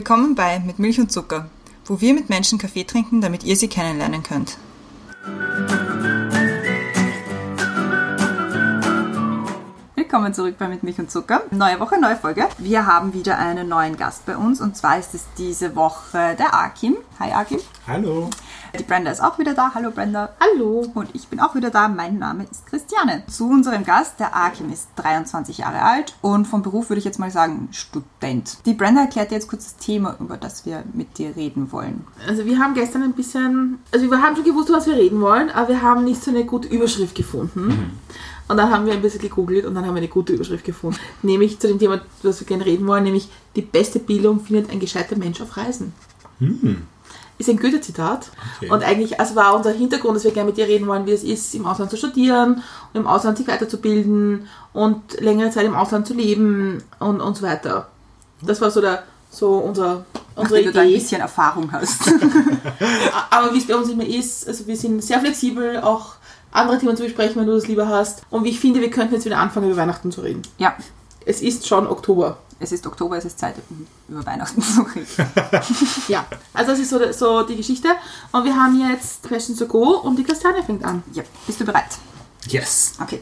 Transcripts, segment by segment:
Willkommen bei Mit Milch und Zucker, wo wir mit Menschen Kaffee trinken, damit ihr sie kennenlernen könnt. Willkommen zurück bei Mit Milch und Zucker. Neue Woche, neue Folge. Wir haben wieder einen neuen Gast bei uns und zwar ist es diese Woche der Akim. Hi Akim. Hallo. Die Brenda ist auch wieder da. Hallo Brenda. Hallo. Und ich bin auch wieder da. Mein Name ist Christiane. Zu unserem Gast, der Akim ist 23 Jahre alt und vom Beruf würde ich jetzt mal sagen Student. Die Brenda erklärt dir jetzt kurz das Thema, über das wir mit dir reden wollen. Also wir haben gestern ein bisschen, also wir haben schon gewusst, was wir reden wollen, aber wir haben nicht so eine gute Überschrift gefunden. Und dann haben wir ein bisschen gegoogelt und dann haben wir eine gute Überschrift gefunden. Nämlich zu dem Thema, was wir gerne reden wollen, nämlich die beste Bildung findet ein gescheiter Mensch auf Reisen. Ist ein Goethe-Zitat. Okay. Und eigentlich, also war unser Hintergrund, dass wir gerne mit dir reden wollen, wie es ist, im Ausland zu studieren und im Ausland sich weiterzubilden und längere Zeit im Ausland zu leben und, und so weiter. Das war so, der, so unser, unsere Wenn du da ein Idee. bisschen Erfahrung hast. Aber wie es bei uns immer ist, also wir sind sehr flexibel, auch andere Themen zu besprechen, wenn du das lieber hast. Und wie ich finde, wir könnten jetzt wieder anfangen, über Weihnachten zu reden. ja, Es ist schon Oktober. es ist Oktober, es ist Zeit, über Weihnachten zu reden. Ja, also das ist so, so die Geschichte. Und wir haben jetzt Questions to Go und die Christiane fängt an. Ja, bist du bereit? Yes. Okay.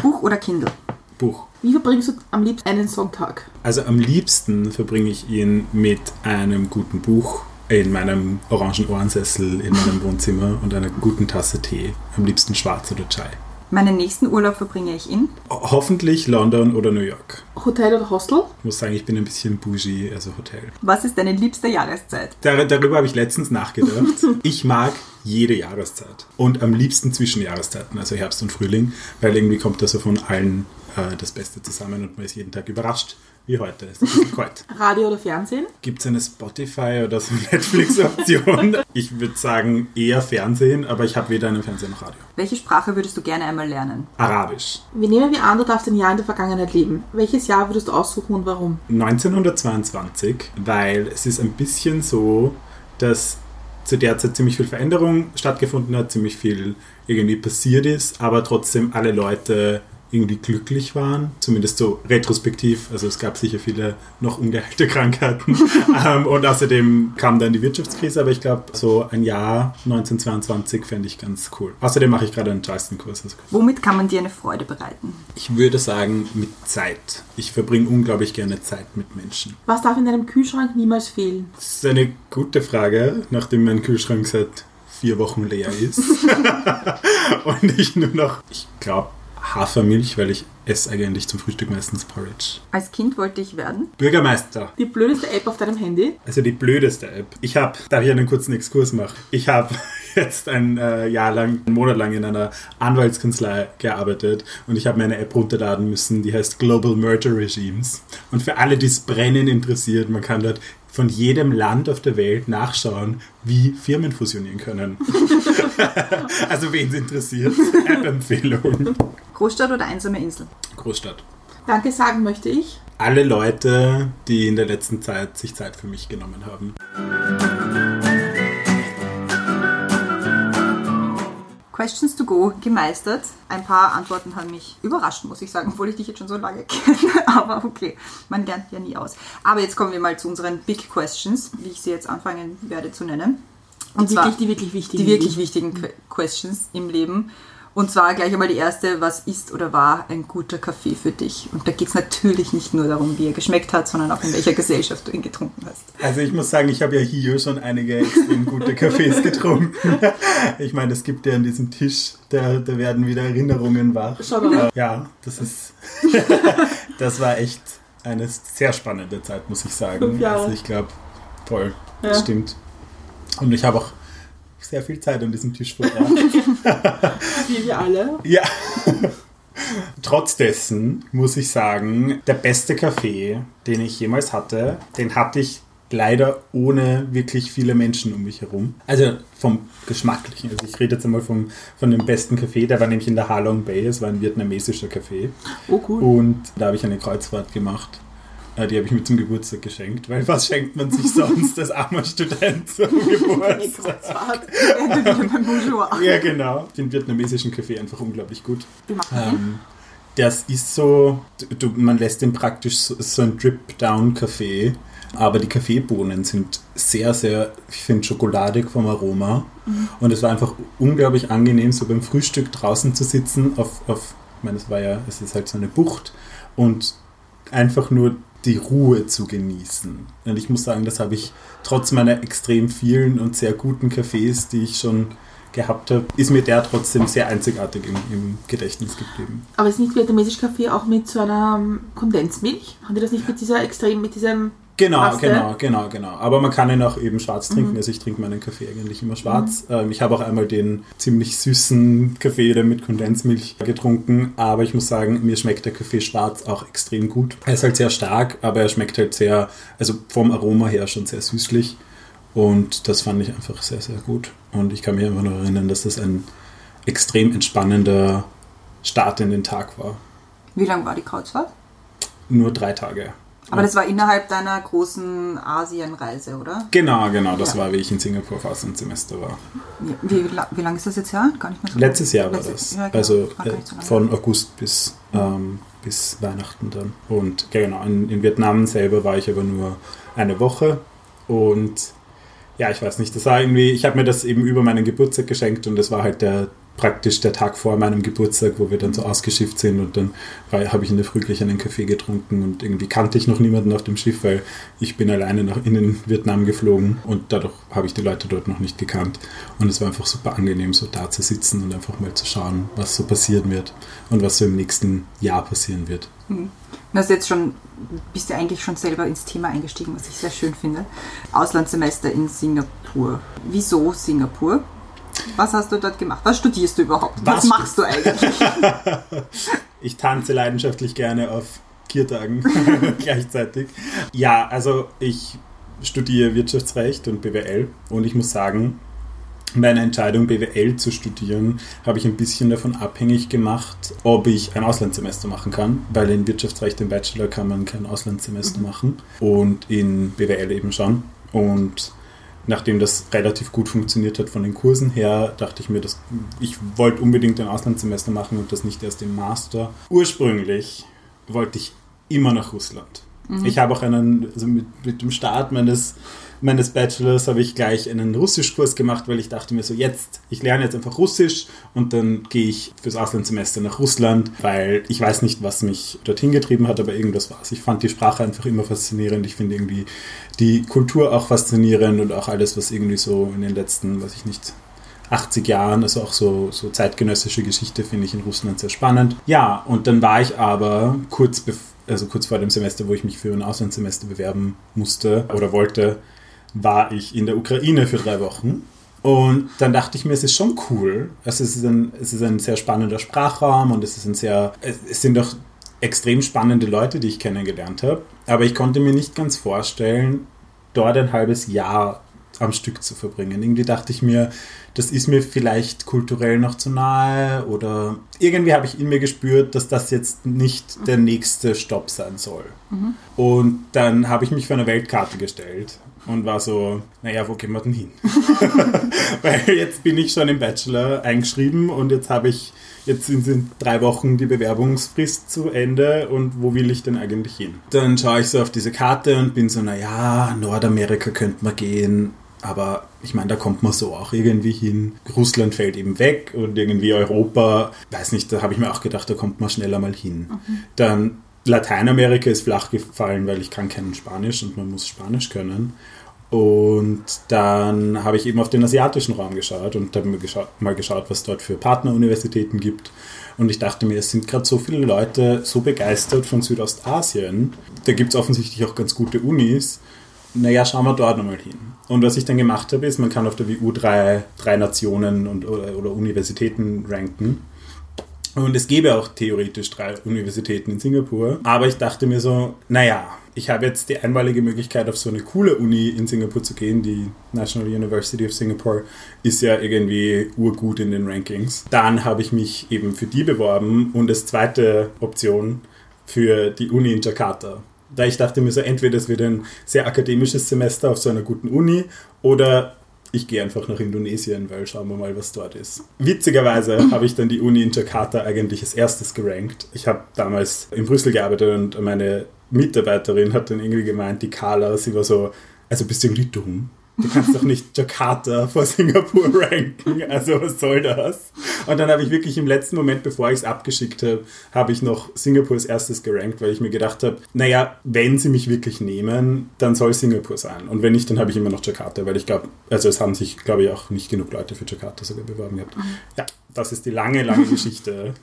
Buch oder Kindle? Buch. Wie verbringst du am liebsten einen Sonntag? Also am liebsten verbringe ich ihn mit einem guten Buch in meinem orangen Ohrensessel in meinem Wohnzimmer und einer guten Tasse Tee. Am liebsten schwarz oder Chai. Meinen nächsten Urlaub verbringe ich in. Ho- Hoffentlich London oder New York. Hotel oder Hostel? Ich muss sagen, ich bin ein bisschen bougie, also Hotel. Was ist deine liebste Jahreszeit? Dar darüber habe ich letztens nachgedacht. Ich mag jede Jahreszeit. Und am liebsten zwischen Jahreszeiten, also Herbst und Frühling, weil irgendwie kommt da so von allen äh, das Beste zusammen und man ist jeden Tag überrascht, wie heute. Ist ein bisschen kalt. Radio oder Fernsehen? Gibt es eine Spotify oder so Netflix-Option? ich würde sagen eher Fernsehen, aber ich habe weder einen Fernseher noch Radio. Welche Sprache würdest du gerne einmal lernen? Arabisch. Wir nehmen wir an, du darfst ein Jahr in der Vergangenheit leben. Welches Jahr würdest du aussuchen und warum? 1922, weil es ist ein bisschen so, dass zu der Zeit ziemlich viel Veränderung stattgefunden hat, ziemlich viel irgendwie passiert ist, aber trotzdem alle Leute irgendwie glücklich waren, zumindest so retrospektiv. Also es gab sicher viele noch ungeheilte Krankheiten ähm, und außerdem kam dann die Wirtschaftskrise, aber ich glaube, so ein Jahr 1922 fände ich ganz cool. Außerdem mache ich gerade einen Charleston-Kurs. Also Womit kann man dir eine Freude bereiten? ich würde sagen, mit Zeit. Ich verbringe unglaublich gerne Zeit mit Menschen. Was darf in deinem Kühlschrank niemals fehlen? Das ist eine gute Frage, nachdem mein Kühlschrank seit vier Wochen leer ist. Und ich nur noch, ich glaube, Hafermilch, weil ich esse eigentlich zum Frühstück meistens Porridge. Als Kind wollte ich werden. Bürgermeister. Die blödeste App auf deinem Handy? Also die blödeste App. Ich habe, darf ich einen kurzen Exkurs machen? Ich habe jetzt ein äh, Jahr lang, einen Monat lang in einer Anwaltskanzlei gearbeitet und ich habe mir eine App runterladen müssen, die heißt Global Merger Regimes. Und für alle, die es brennend interessiert, man kann dort von jedem Land auf der Welt nachschauen, wie Firmen fusionieren können. also wen es interessiert, App-Empfehlung. Großstadt oder einsame Insel? Großstadt. Danke sagen möchte ich. Alle Leute, die in der letzten Zeit sich Zeit für mich genommen haben. Questions to go gemeistert. Ein paar Antworten haben mich überrascht, muss ich sagen, obwohl ich dich jetzt schon so lange kenne. Aber okay, man lernt ja nie aus. Aber jetzt kommen wir mal zu unseren Big Questions, wie ich sie jetzt anfangen werde zu nennen. Und Die zwar wirklich, die wirklich wichtigen. die wirklich wichtigen Que- Questions im Leben. Und zwar gleich einmal die erste, was ist oder war ein guter Kaffee für dich? Und da geht es natürlich nicht nur darum, wie er geschmeckt hat, sondern auch in welcher Gesellschaft du ihn getrunken hast. Also ich muss sagen, ich habe ja hier schon einige extrem gute Kaffees getrunken. Ich meine, es gibt ja an diesem Tisch, da, da werden wieder Erinnerungen wach. Schau mal. Ja, das ist, das war echt eine sehr spannende Zeit, muss ich sagen. Fünf Jahre. Also ich glaube, toll, Ja. das stimmt. Und ich habe auch sehr viel Zeit an diesem Tisch verbracht. Wie wir alle. Ja. Trotz dessen muss ich sagen, der beste Kaffee, den ich jemals hatte, den hatte ich leider ohne wirklich viele Menschen um mich herum. Also vom Geschmacklichen. Also ich rede jetzt einmal vom, von dem besten Kaffee, der war nämlich in der Halong Bay, es war ein vietnamesischer Kaffee. Oh, cool. Und da habe ich eine Kreuzfahrt gemacht. Äh, Die habe ich mir zum Geburtstag geschenkt, weil was schenkt man sich sonst als armer Student zum Geburtstag? Ja, genau. Den vietnamesischen Kaffee einfach unglaublich gut. Wie? Ähm, das ist so, du, man lässt den praktisch so, so ein Drip-Down-Kaffee Aber die Kaffeebohnen sind sehr, sehr, ich finde, schokoladig vom Aroma. Und es war einfach unglaublich angenehm, so beim Frühstück draußen zu sitzen auf, auf ich meine, es war ja, es ist halt so eine Bucht und einfach nur die Ruhe zu genießen. Und ich muss sagen, das habe ich trotz meiner extrem vielen und sehr guten Cafés, die ich schon gehabt habe, ist mir der trotzdem sehr einzigartig im, im Gedächtnis geblieben. Aber ist nicht vietnamesisch Kaffee auch mit so einer ähm, Kondensmilch? Haben die das nicht mit dieser extrem, mit diesem Genau, Paste? genau, genau, genau. Aber man kann ihn auch eben schwarz trinken. Also ich trinke meinen Kaffee eigentlich immer schwarz. Ähm, ich habe auch einmal den ziemlich süßen Kaffee mit Kondensmilch getrunken. Aber ich muss sagen, mir schmeckt der Kaffee schwarz auch extrem gut. Er ist halt sehr stark, aber er schmeckt halt sehr, also vom Aroma her schon sehr süßlich. Und das fand ich einfach sehr, sehr gut. Und ich kann mich einfach noch erinnern, dass das ein extrem entspannender Start in den Tag war. Wie lang war die Kreuzfahrt? Nur drei Tage. Aber das war innerhalb deiner großen Asienreise, oder? Genau, genau. Das Ja. war, wie ich in Singapur fast ein Semester war. Wie, wie, wie lange ist das jetzt her? Gar nicht mehr so Letztes Jahr war Letztes- das. ja, genau. Also War äh, so von August bis, ähm, bis Weihnachten dann. Und ja, genau, in, in Vietnam selber war ich aber nur eine Woche. Und ja, ich weiß nicht, das war irgendwie, ich habe mir das eben über meinen Geburtstag geschenkt und das war halt der praktisch der Tag vor meinem Geburtstag, wo wir dann so ausgeschifft sind und dann habe ich in der Früh gleich einen Kaffee getrunken und irgendwie kannte ich noch niemanden auf dem Schiff, weil ich bin alleine nach in Vietnam geflogen und dadurch habe ich die Leute dort noch nicht gekannt und es war einfach super angenehm, so da zu sitzen und einfach mal zu schauen, was so passieren wird und was so im nächsten Jahr passieren wird. Du hast jetzt schon, bist du eigentlich schon selber ins Thema eingestiegen, was ich sehr schön finde. Auslandssemester in Singapur. Wieso Singapur? Was hast du dort gemacht? Was studierst du überhaupt? Was, Was machst du eigentlich? Ich tanze leidenschaftlich gerne auf Kiertagen gleichzeitig. Ja, also ich studiere Wirtschaftsrecht und BWL und ich muss sagen, meine Entscheidung, BWL zu studieren, habe ich ein bisschen davon abhängig gemacht, ob ich ein Auslandssemester machen kann, weil in Wirtschaftsrecht im Bachelor kann man kein Auslandssemester machen und in BWL eben schon. Und nachdem das relativ gut funktioniert hat von den Kursen her, dachte ich mir, dass ich wollte unbedingt ein Auslandssemester machen und das nicht erst im Master. Ursprünglich wollte ich immer nach Russland. Ich habe auch einen, also mit, mit dem Start meines, meines Bachelors habe ich gleich einen Russischkurs gemacht, weil ich dachte mir so, jetzt, ich lerne jetzt einfach Russisch und dann gehe ich fürs Auslandssemester nach Russland, weil ich weiß nicht, was mich dorthin getrieben hat, aber irgendwas war es. Ich fand die Sprache einfach immer faszinierend. Ich finde irgendwie die Kultur auch faszinierend und auch alles, was irgendwie so in den letzten, weiß ich nicht, 80 Jahren, also auch so, so zeitgenössische Geschichte finde ich in Russland sehr spannend. Ja, und dann war ich aber kurz, also kurz vor dem Semester, wo ich mich für ein Auslandssemester bewerben musste oder wollte, war ich in der Ukraine für drei Wochen. Und dann dachte ich mir, es ist schon cool. Also es ist ein, es ist ein sehr spannender Sprachraum und es ist ein sehr, es, sind doch extrem spannende Leute, die ich kennengelernt habe. Aber ich konnte mir nicht ganz vorstellen, dort ein halbes Jahr am Stück zu verbringen. Irgendwie dachte ich mir, das ist mir vielleicht kulturell noch zu nahe oder irgendwie habe ich in mir gespürt, dass das jetzt nicht der nächste Stopp sein soll. Und dann habe ich mich vor eine Weltkarte gestellt und war so, naja, wo gehen wir denn hin? Weil jetzt bin ich schon im Bachelor eingeschrieben und jetzt habe ich, jetzt sind in drei Wochen die Bewerbungsfrist zu Ende und wo will ich denn eigentlich hin? Dann schaue ich so auf diese Karte und bin so, naja, Nordamerika könnte man gehen, aber ich meine, da kommt man so auch irgendwie hin. Russland fällt eben weg und irgendwie Europa, weiß nicht, da habe ich mir auch gedacht, da kommt man schneller mal hin. Dann Lateinamerika ist flach gefallen, weil ich kann kein Spanisch und man muss Spanisch können. Und dann habe ich eben auf den asiatischen Raum geschaut und habe mir geschaut, mal geschaut, was dort für Partneruniversitäten gibt. Und ich dachte mir, es sind gerade so viele Leute so begeistert von Südostasien. Da gibt es offensichtlich auch ganz gute Unis. Naja, schauen wir dort nochmal hin. Und was ich dann gemacht habe, ist, man kann auf der WU drei, drei Nationen und, oder, oder Universitäten ranken. Und es gäbe auch theoretisch drei Universitäten in Singapur. Aber ich dachte mir so, naja, ich habe jetzt die einmalige Möglichkeit, auf so eine coole Uni in Singapur zu gehen. Die National University of Singapore ist ja irgendwie urgut in den Rankings. Dann habe ich mich eben für die beworben und als zweite Option für die Uni in Jakarta. Da ich dachte mir so, entweder es wird ein sehr akademisches Semester auf so einer guten Uni oder ich gehe einfach nach Indonesien, weil schauen wir mal, was dort ist. Witzigerweise habe ich dann die Uni in Jakarta eigentlich als erstes gerankt. Ich habe damals in Brüssel gearbeitet und meine Mitarbeiterin hat dann irgendwie gemeint, die Carla, sie war so, also bist du irgendwie dumm? Du kannst doch nicht Jakarta vor Singapur ranken. Also was soll das? Und dann habe ich wirklich im letzten Moment, bevor ich es abgeschickt habe, habe ich noch Singapur als erstes gerankt, weil ich mir gedacht habe, naja, wenn sie mich wirklich nehmen, dann soll Singapur sein. Und wenn nicht, dann habe ich immer noch Jakarta, weil ich glaube, also es haben sich, glaube ich, auch nicht genug Leute für Jakarta sogar beworben gehabt. Ja, das ist die lange, lange Geschichte.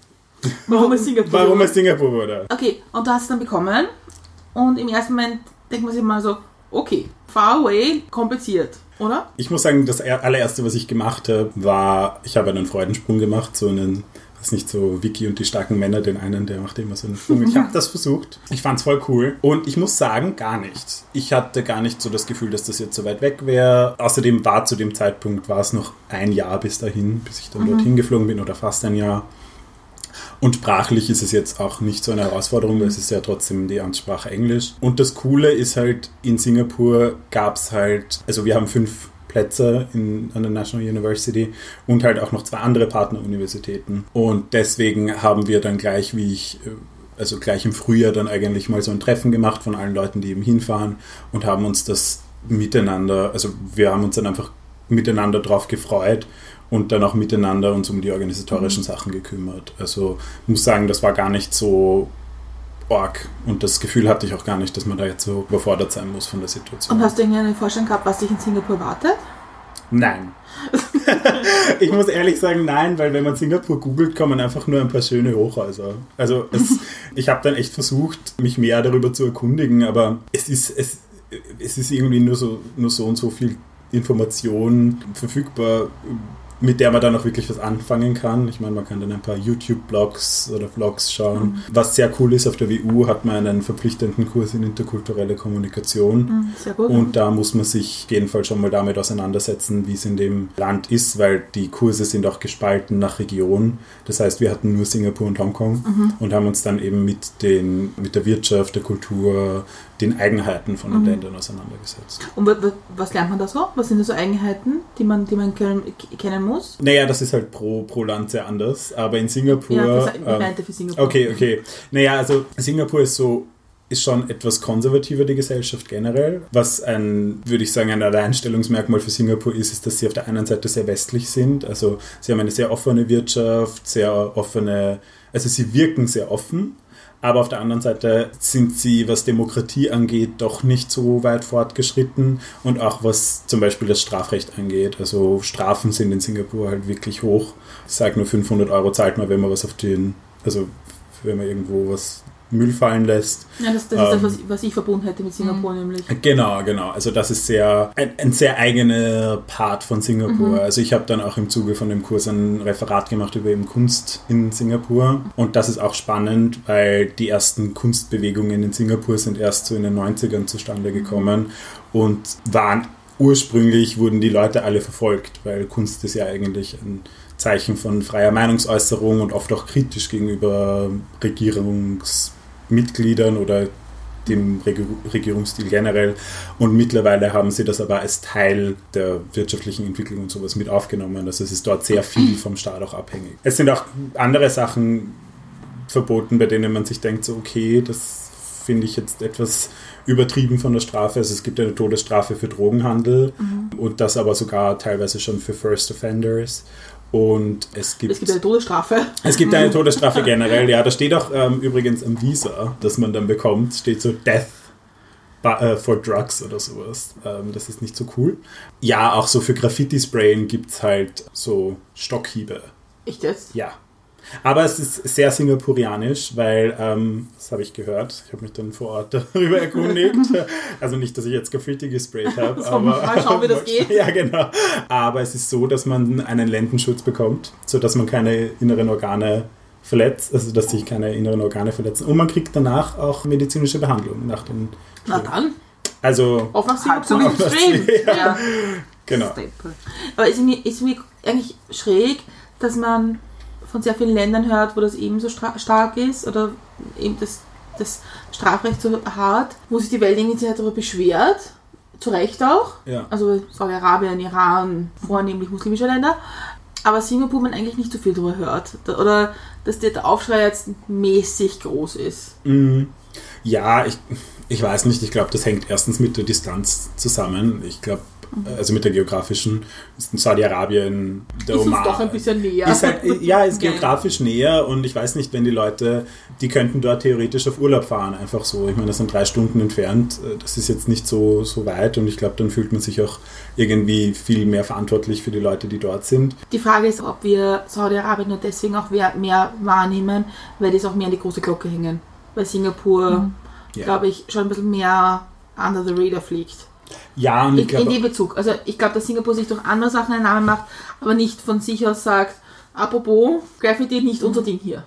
Warum es Singapur Warum es Singapur wurde. Okay, und du hast es dann bekommen. Und im ersten Moment denkt man sich mal so, okay, far away, kompliziert, oder? Ich muss sagen, das allererste, was ich gemacht habe, war, ich habe einen Freudensprung gemacht, so einen, ist nicht so Vicky und die starken Männer, den einen, der macht immer so einen Sprung. Ich habe das versucht. Ich fand es voll cool. Und ich muss sagen, gar nicht. Ich hatte gar nicht so das Gefühl, dass das jetzt so weit weg wäre. Außerdem war zu dem Zeitpunkt, war es noch ein Jahr bis dahin, bis ich dann dorthin geflogen bin oder fast ein Jahr. Und sprachlich ist es jetzt auch nicht so eine Herausforderung, weil es ist ja trotzdem die Amtssprache Englisch. Und das Coole ist halt, in Singapur gab es halt, also wir haben fünf Plätze in, an der National University und halt auch noch zwei andere Partneruniversitäten. Und deswegen haben wir dann gleich, wie ich, also gleich im Frühjahr dann eigentlich mal so ein Treffen gemacht von allen Leuten, die eben hinfahren und haben uns das miteinander, also wir haben uns dann einfach miteinander drauf gefreut und dann auch miteinander uns um die organisatorischen Sachen gekümmert. Also ich muss sagen, das war gar nicht so arg und das Gefühl hatte ich auch gar nicht, dass man da jetzt so überfordert sein muss von der Situation. Und hast du irgendwie eine Vorstellung gehabt, was dich in Singapur wartet? Nein. ich muss ehrlich sagen, nein, weil wenn man Singapur googelt, kommen einfach nur ein paar schöne Hochhäuser. Also es, ich habe dann echt versucht, mich mehr darüber zu erkundigen, aber es ist, es, es ist irgendwie nur so, nur so und so viel Information verfügbar mit der man dann auch wirklich was anfangen kann. Ich meine, man kann dann ein paar YouTube-Blogs oder Vlogs schauen. Mhm. Was sehr cool ist, auf der WU hat man einen verpflichtenden Kurs in interkulturelle Kommunikation. Mhm, sehr gut. Und da muss man sich auf jeden Fall schon mal damit auseinandersetzen, wie es in dem Land ist, weil die Kurse sind auch gespalten nach Region. Das heißt, wir hatten nur Singapur und Hongkong mhm. und haben uns dann eben mit, den, mit der Wirtschaft, der Kultur, den Eigenheiten von den mhm. Ländern auseinandergesetzt. Und was lernt man da so? Was sind da so Eigenheiten, die man, die man kennen muss? Naja, das ist halt pro, pro Land sehr anders. Aber in Singapur. Ja, ich meinte für Singapur. Okay, okay. Naja, also Singapur ist so ist schon etwas konservativer, die Gesellschaft generell. Was ein, würde ich sagen, ein Alleinstellungsmerkmal für Singapur ist, ist, dass sie auf der einen Seite sehr westlich sind. Also sie haben eine sehr offene Wirtschaft, sehr offene, also sie wirken sehr offen aber auf der anderen Seite sind sie, was Demokratie angeht, doch nicht so weit fortgeschritten und auch was zum Beispiel das Strafrecht angeht. Also Strafen sind in Singapur halt wirklich hoch. Ich sage nur 500 Euro zahlt man, wenn man was auf den, also wenn man irgendwo was Müll fallen lässt. Ja, das, das ähm, ist das, was, was ich verbunden hätte mit Singapur mhm. nämlich. Genau, genau. Also das ist sehr ein, ein sehr eigener Part von Singapur. Mhm. Also ich habe dann auch im Zuge von dem Kurs ein Referat gemacht über eben Kunst in Singapur. Und das ist auch spannend, weil die ersten Kunstbewegungen in Singapur sind erst so in den 90ern zustande gekommen und waren ursprünglich wurden die Leute alle verfolgt, weil Kunst ist ja eigentlich ein Zeichen von freier Meinungsäußerung und oft auch kritisch gegenüber Regierungs Mitgliedern oder dem Regierungsstil generell. Und mittlerweile haben sie das aber als Teil der wirtschaftlichen Entwicklung und sowas mit aufgenommen. Also es ist dort sehr viel vom Staat auch abhängig. Es sind auch andere Sachen verboten, bei denen man sich denkt, so okay, das finde ich jetzt etwas übertrieben von der Strafe. Also es gibt eine Todesstrafe für Drogenhandel mhm. und das aber sogar teilweise schon für First Offenders. Und es gibt, es gibt eine Todesstrafe. Es gibt eine Todesstrafe generell, ja. Da steht auch ähm, übrigens am Visa, das man dann bekommt, steht so Death äh, for Drugs oder sowas. Ähm, das ist nicht so cool. Ja, auch so für Graffiti-Sprayen gibt es halt so Stockhiebe. Echt jetzt? Ja. Aber es ist sehr singapurianisch, weil, ähm, das habe ich gehört, ich habe mich dann vor Ort darüber erkundigt. also nicht, dass ich jetzt Graffiti gesprayt habe. aber mal schauen, wie das geht. ja, genau. Aber es ist so, dass man einen Lendenschutz bekommt, sodass man keine inneren Organe verletzt, also dass sich keine inneren Organe verletzen. Und man kriegt danach auch medizinische Behandlung nach den. Na dann. Also. Auf nach Singapur. Auf nach ja. ja. Genau. Aber ist mir, ist mir eigentlich schräg, dass man von sehr vielen Ländern hört, wo das eben so stark ist oder eben das, das Strafrecht so hart, wo sich die Welt irgendwie darüber beschwert, zu Recht auch. Ja. Also Saudi-Arabien, Iran, vornehmlich muslimische Länder. Aber Singapur man eigentlich nicht so viel drüber hört. Oder dass der Aufschrei jetzt mäßig groß ist. Mm, Ja, ich, ich weiß nicht. Ich glaube, das hängt erstens mit der Distanz zusammen. Ich glaube, also mit der geografischen, ist Saudi-Arabien, der ist Oman. uns doch ein bisschen näher. Ist halt, ja, ist Ja. geografisch näher und ich weiß nicht, wenn die Leute, die könnten dort theoretisch auf Urlaub fahren, einfach so. Ich meine, das sind drei Stunden entfernt, das ist jetzt nicht so, so weit und ich glaube, dann fühlt man sich auch irgendwie viel mehr verantwortlich für die Leute, die dort sind. Die Frage ist, ob wir Saudi-Arabien nur deswegen auch mehr, wahrnehmen, weil die es auch mehr an die große Glocke hängen. Weil Singapur, Ja. glaube ich, schon ein bisschen mehr under the radar fliegt. Ja, und ich In, in dem Bezug. Also ich glaube, dass Singapur sich durch andere Sachen einen Namen macht, aber nicht von sich aus sagt, apropos, Graffiti nicht unser Ding hier.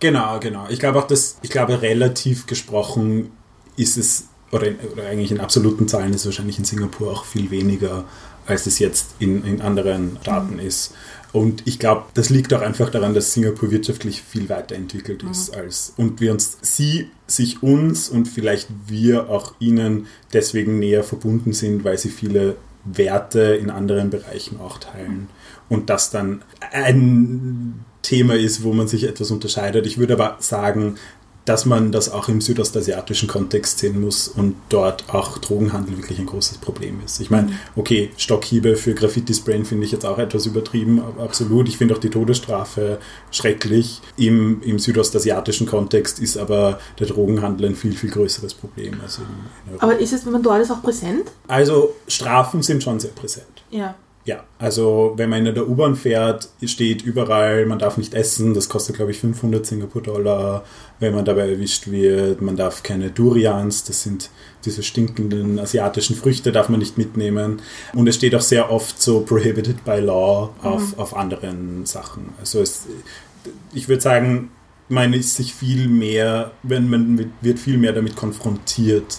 genau, genau. Ich glaube auch, dass, ich glaube, relativ gesprochen ist es, oder, oder eigentlich in absoluten Zahlen ist es wahrscheinlich in Singapur auch viel weniger, als es jetzt in, in anderen Staaten ist. Und ich glaube, das liegt auch einfach daran, dass Singapur wirtschaftlich viel weiterentwickelt ist als und wir uns, sie sich uns und vielleicht wir auch ihnen deswegen näher verbunden sind, weil sie viele Werte in anderen Bereichen auch teilen. Und das dann ein Thema ist, wo man sich etwas unterscheidet. Ich würde aber sagen, dass man das auch im südostasiatischen Kontext sehen muss und dort auch Drogenhandel wirklich ein großes Problem ist. Ich meine, okay, Stockhiebe für Graffiti-Sprayen finde ich jetzt auch etwas übertrieben, absolut. Ich finde auch die Todesstrafe schrecklich. Im, Im südostasiatischen Kontext ist aber der Drogenhandel ein viel, viel größeres Problem als in, in Europa. Aber ist es, wenn man dort ist, auch präsent? Also Strafen sind schon sehr präsent. Ja. Ja, also wenn man in der U-Bahn fährt, steht überall, man darf nicht essen, das kostet glaube ich 500 Singapur-Dollar, wenn man dabei erwischt wird, man darf keine Durians, das sind diese stinkenden asiatischen Früchte, darf man nicht mitnehmen und es steht auch sehr oft so prohibited by law auf, auf anderen Sachen. Also es, ich würde sagen, man ist sich viel mehr, wenn man wird viel mehr damit konfrontiert,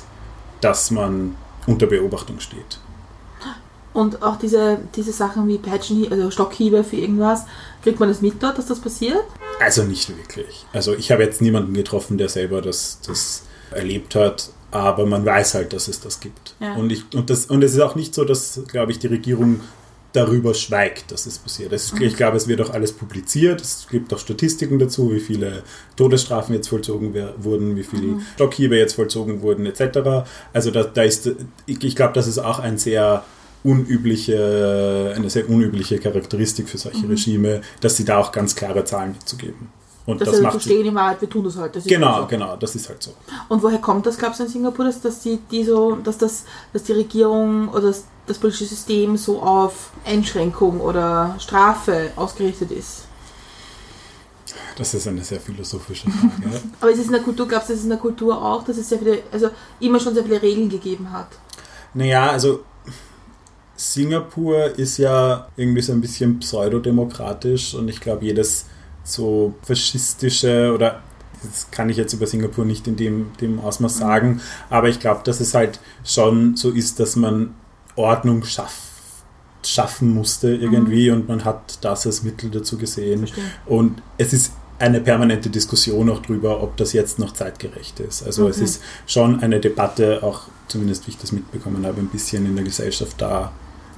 dass man unter Beobachtung steht. Und auch diese, diese Sachen wie Patchen, also Stockhiebe für irgendwas, kriegt man das mit dort, dass das passiert? Also nicht wirklich. Also ich habe jetzt niemanden getroffen, der selber das, das erlebt hat, aber man weiß halt, dass es das gibt. Ja. Und, ich, und, das, und es ist auch nicht so, dass, glaube ich, die Regierung darüber schweigt, dass es passiert. Es, Ich glaube, es wird auch alles publiziert. Es gibt auch Statistiken dazu, wie viele Todesstrafen jetzt vollzogen wurden, wie viele Stockhiebe jetzt vollzogen wurden, etc. Also da, da ist, ich, ich glaube, das ist auch ein sehr unübliche, eine sehr unübliche Charakteristik für solche Regime, dass sie da auch ganz klare Zahlen dazu geben. Und Dass das also macht verstehen in Wahrheit, wir tun das halt. Das Genau, halt so. genau, das ist halt so. Und woher kommt das, glaubst du, in Singapur, dass, dass, die, die so, dass, das, dass die Regierung oder das, das politische System so auf Einschränkung oder Strafe ausgerichtet ist? Das ist eine sehr philosophische Frage. Aber ist es in der Kultur, glaubst du, ist es in der Kultur auch, dass es sehr viele, also immer schon sehr viele Regeln gegeben hat? naja, also Singapur ist ja irgendwie so ein bisschen pseudodemokratisch und ich glaube, jedes so faschistische oder das kann ich jetzt über Singapur nicht in dem, dem Ausmaß sagen, aber ich glaube, dass es halt schon so ist, dass man Ordnung schafft schaffen musste irgendwie und man hat das als Mittel dazu gesehen. Verstehe. Und es ist eine permanente Diskussion auch drüber, ob das jetzt noch zeitgerecht ist. Also es Okay. ist schon eine Debatte, auch zumindest wie ich das mitbekommen habe, ein bisschen in der Gesellschaft da,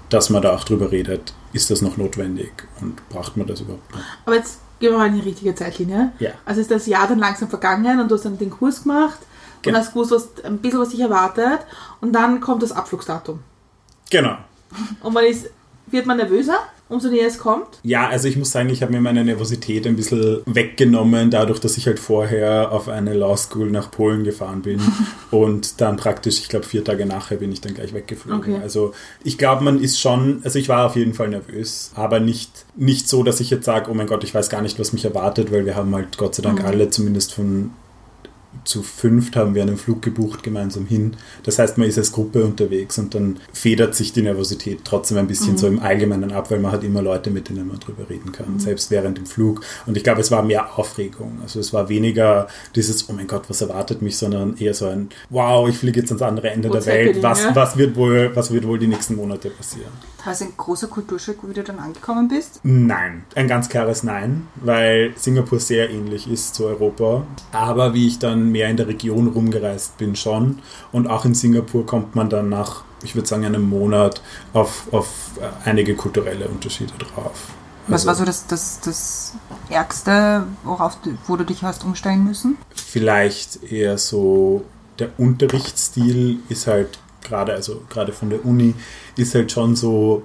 dass man da auch drüber redet, ist das noch notwendig und braucht man das überhaupt noch? Aber jetzt gehen wir mal in die richtige Zeitlinie. Ja. Also ist das Jahr dann langsam vergangen und du hast dann den Kurs gemacht Genau. und hast gewusst, was, ein bisschen was dich erwartet und dann kommt das Abflugsdatum. Genau. Und man ist, wird man nervöser, umso näher es kommt. Ja, also ich muss sagen, ich habe mir meine Nervosität ein bisschen weggenommen, dadurch, dass ich halt vorher auf eine Law School nach Polen gefahren bin und dann praktisch, ich glaube, vier Tage nachher bin ich dann gleich weggeflogen. Okay. Also ich glaube, man ist schon, also ich war auf jeden Fall nervös, aber nicht, nicht so, dass ich jetzt sage, oh mein Gott, ich weiß gar nicht, was mich erwartet, weil wir haben halt Gott sei Dank Mhm. alle zumindest von zu fünft haben wir einen Flug gebucht gemeinsam hin. Das heißt, man ist als Gruppe unterwegs und dann federt sich die Nervosität trotzdem ein bisschen so im Allgemeinen ab, weil man hat immer Leute, mit denen man drüber reden kann, selbst während dem Flug. Und ich glaube, es war mehr Aufregung. Also es war weniger dieses, oh mein Gott, was erwartet mich, sondern eher so ein, wow, ich fliege jetzt ans andere Ende What's der Welt. Was, ja? was, wird wohl, was wird wohl die nächsten Monate passieren? War es ein großer Kulturschock, wie du dann angekommen bist? Nein, ein ganz klares Nein, weil Singapur sehr ähnlich ist zu Europa. Aber wie ich dann mehr in der Region rumgereist bin, schon. Und auch in Singapur kommt man dann nach, ich würde sagen, einem Monat auf, auf äh, einige kulturelle Unterschiede drauf. Was war so das, das, das Ärgste, worauf du, wo du dich hast umstellen müssen? Vielleicht eher so, der Unterrichtsstil ist halt gerade, also gerade von der Uni, ist halt schon so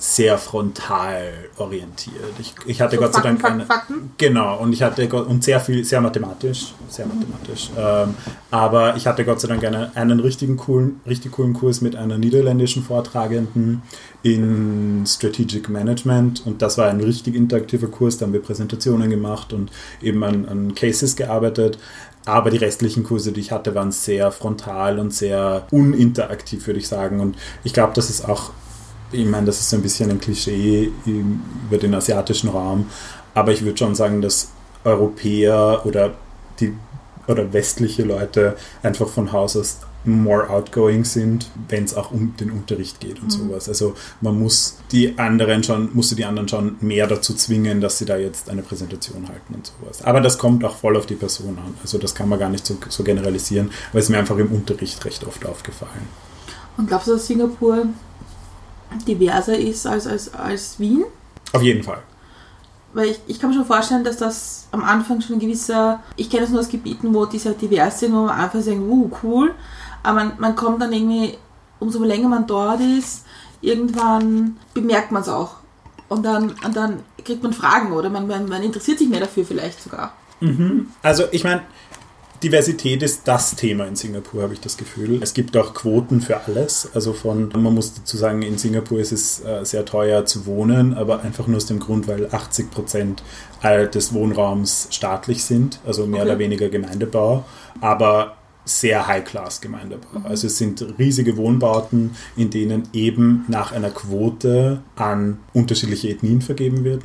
sehr frontal orientiert. Ich, ich hatte So Gott sei Dank Fakten, eine, Fakten, genau und ich hatte und sehr viel, sehr mathematisch, sehr mathematisch. Ähm, aber ich hatte Gott sei Dank eine, einen richtigen coolen, richtig coolen Kurs mit einer niederländischen Vortragenden in Strategic Management und das war ein richtig interaktiver Kurs. Da haben wir Präsentationen gemacht und eben an, an Cases gearbeitet. Aber die restlichen Kurse, die ich hatte, waren sehr frontal und sehr uninteraktiv, würde ich sagen. Und ich glaube, das ist auch ich meine, das ist so ein bisschen ein Klischee über den asiatischen Raum, aber ich würde schon sagen, dass Europäer oder die oder westliche Leute einfach von Haus aus more outgoing sind, wenn es auch um den Unterricht geht und sowas. Also man muss die anderen schon, musste die anderen schon mehr dazu zwingen, dass sie da jetzt eine Präsentation halten und sowas. Aber das kommt auch voll auf die Person an. Also das kann man gar nicht so, so generalisieren, weil es mir einfach im Unterricht recht oft aufgefallen. Und glaubst du, dass Singapur diverser ist als, als, als Wien? Auf jeden Fall. Weil ich, ich kann mir schon vorstellen, dass das am Anfang schon ein gewisser, ich kenne es nur aus Gebieten, wo die sehr divers sind, wo man einfach sagt, uh, cool, aber man, man kommt dann irgendwie, umso länger man dort ist, irgendwann bemerkt man es auch. Und dann, und dann kriegt man Fragen oder man, man, man interessiert sich mehr dafür vielleicht sogar. Also ich meine, Diversität ist das Thema in Singapur, habe ich das Gefühl. Es gibt auch Quoten für alles. Also von, man muss dazu sagen, in Singapur ist es äh, sehr teuer zu wohnen, aber einfach nur aus dem Grund, weil 80 Prozent des Wohnraums staatlich sind, also mehr Okay. oder weniger Gemeindebau, aber sehr High-Class-Gemeindebau. Also es sind riesige Wohnbauten, in denen eben nach einer Quote an unterschiedliche Ethnien vergeben wird.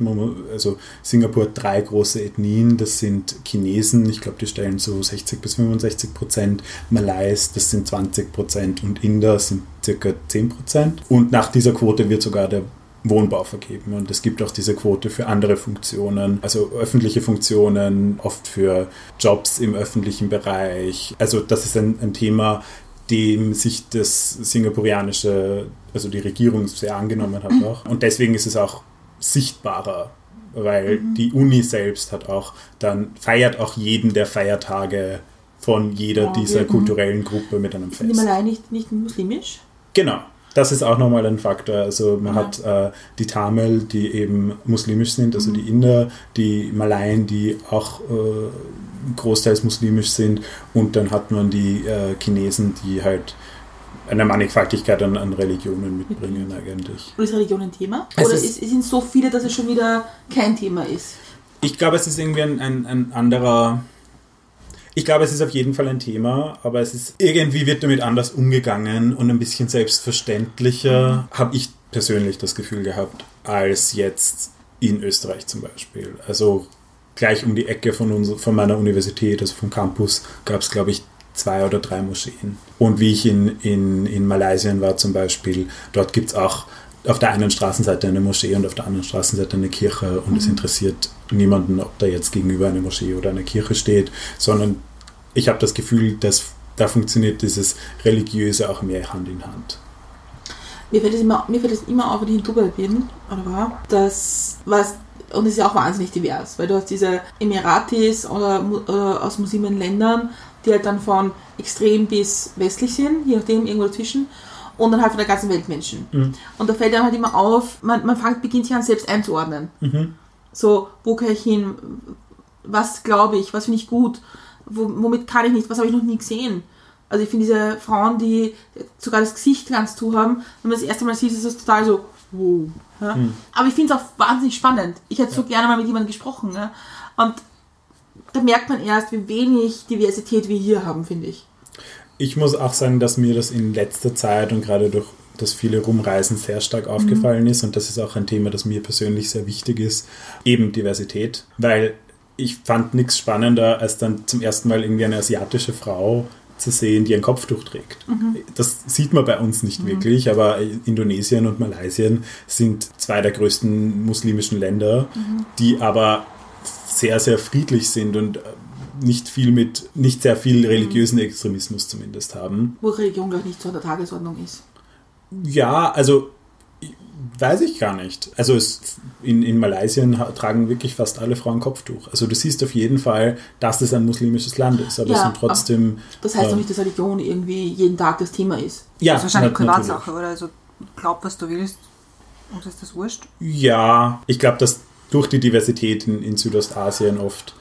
Also Singapur hat drei große Ethnien, das sind Chinesen, ich glaube, die stellen so 60 bis 65 Prozent, Malais, das sind 20 Prozent und Inder sind circa 10 Prozent. Und nach dieser Quote wird sogar der Wohnbau vergeben. Und es gibt auch diese Quote für andere Funktionen, also öffentliche Funktionen, oft für Jobs im öffentlichen Bereich. Also das ist ein, ein Thema, dem sich das singapurianische, also die Regierung sehr angenommen hat auch. Und deswegen ist es auch sichtbarer, weil die Uni selbst hat auch dann feiert auch jeden der Feiertage von jeder Ja, dieser wir- kulturellen Gruppe mit einem Fest. Malai nicht, nicht muslimisch? Genau. Das ist auch nochmal ein Faktor. Also man Ja. hat äh, die Tamil, die eben muslimisch sind, also die Inder, die Malaien, die auch äh, großteils muslimisch sind und dann hat man die äh, Chinesen, die halt eine Mannigfaltigkeit an, an Religionen mitbringen eigentlich. Oder ist Religion ein Thema? Es Oder ist- sind so viele, dass es schon wieder kein Thema ist? Ich glaube, es ist irgendwie ein, ein, ein anderer. Ich glaube, es ist auf jeden Fall ein Thema, aber es ist irgendwie wird damit anders umgegangen und ein bisschen selbstverständlicher, habe ich persönlich das Gefühl gehabt, als jetzt in Österreich zum Beispiel. Also gleich um die Ecke von, uns, von meiner Universität, also vom Campus, gab es, glaube ich, zwei oder drei Moscheen. Und wie ich in, in, in Malaysia war zum Beispiel, dort gibt es auch auf der einen Straßenseite eine Moschee und auf der anderen Straßenseite eine Kirche und es interessiert niemanden, ob da jetzt gegenüber eine Moschee oder eine Kirche steht, sondern ich habe das Gefühl, dass da funktioniert dieses Religiöse auch mehr Hand in Hand. Mir fällt es immer, mir fällt es immer auf, wenn ich in Dubai bin, oder war, dass was und es ist ja auch wahnsinnig divers, weil du hast diese Emiratis oder, oder aus muslimen Ländern, die halt dann von extrem bis westlich sind, je nachdem, irgendwo dazwischen, und dann halt von der ganzen Welt Menschen. Und da fällt dann halt immer auf, man, man fängt, beginnt sich an selbst einzuordnen. So, wo kann ich hin? Was glaube ich? Was finde ich gut? Wo, womit kann ich nicht? Was habe ich noch nie gesehen? Also ich finde diese Frauen, die sogar das Gesicht ganz zu haben, wenn man das erste Mal sieht, ist das total so, wow. Ja? Aber ich finde es auch wahnsinnig spannend. Ich hätte so gerne mal mit jemandem gesprochen. Ja? Und da merkt man erst, wie wenig Diversität wir hier haben, finde ich. Ich muss auch sagen, dass mir das in letzter Zeit und gerade durch das viele Rumreisen sehr stark aufgefallen ist und das ist auch ein Thema, das mir persönlich sehr wichtig ist, eben Diversität, weil ich fand nichts spannender, als dann zum ersten Mal irgendwie eine asiatische Frau zu sehen, die ein Kopftuch trägt. Das sieht man bei uns nicht wirklich, aber Indonesien und Malaysia sind zwei der größten muslimischen Länder, die aber sehr, sehr friedlich sind und nicht viel mit, nicht sehr viel religiösen Extremismus zumindest haben. Wo Religion, glaube ich, nicht so an der Tagesordnung ist. Ja, also weiß ich gar nicht. Also es, in, in Malaysia tragen wirklich fast alle Frauen Kopftuch. Also du siehst auf jeden Fall, dass es ein muslimisches Land ist, aber Ja, es sind trotzdem. Das heißt doch ähm, nicht, dass Religion irgendwie jeden Tag das Thema ist. ja, das ist wahrscheinlich natürlich. Privatsache, oder? Also glaub, was du willst. Uns ist das wurscht. Ja, ich glaube, dass durch die Diversität in, in Südostasien oft,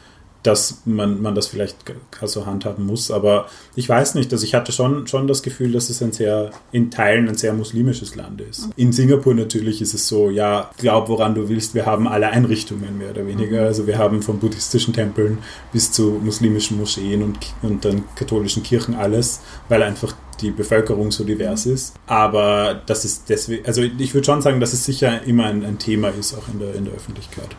dass man, man das vielleicht so handhaben muss. Aber ich weiß nicht, also ich hatte schon, schon das Gefühl, dass es ein sehr, in Teilen ein sehr muslimisches Land ist. In Singapur natürlich ist es so, ja, glaub woran du willst, wir haben alle Einrichtungen mehr oder weniger. Also wir haben von buddhistischen Tempeln bis zu muslimischen Moscheen und, und dann katholischen Kirchen alles, weil einfach die Bevölkerung so divers ist. Aber das ist deswegen, also ich würde schon sagen, dass es sicher immer ein, ein Thema ist, auch in der, in der Öffentlichkeit.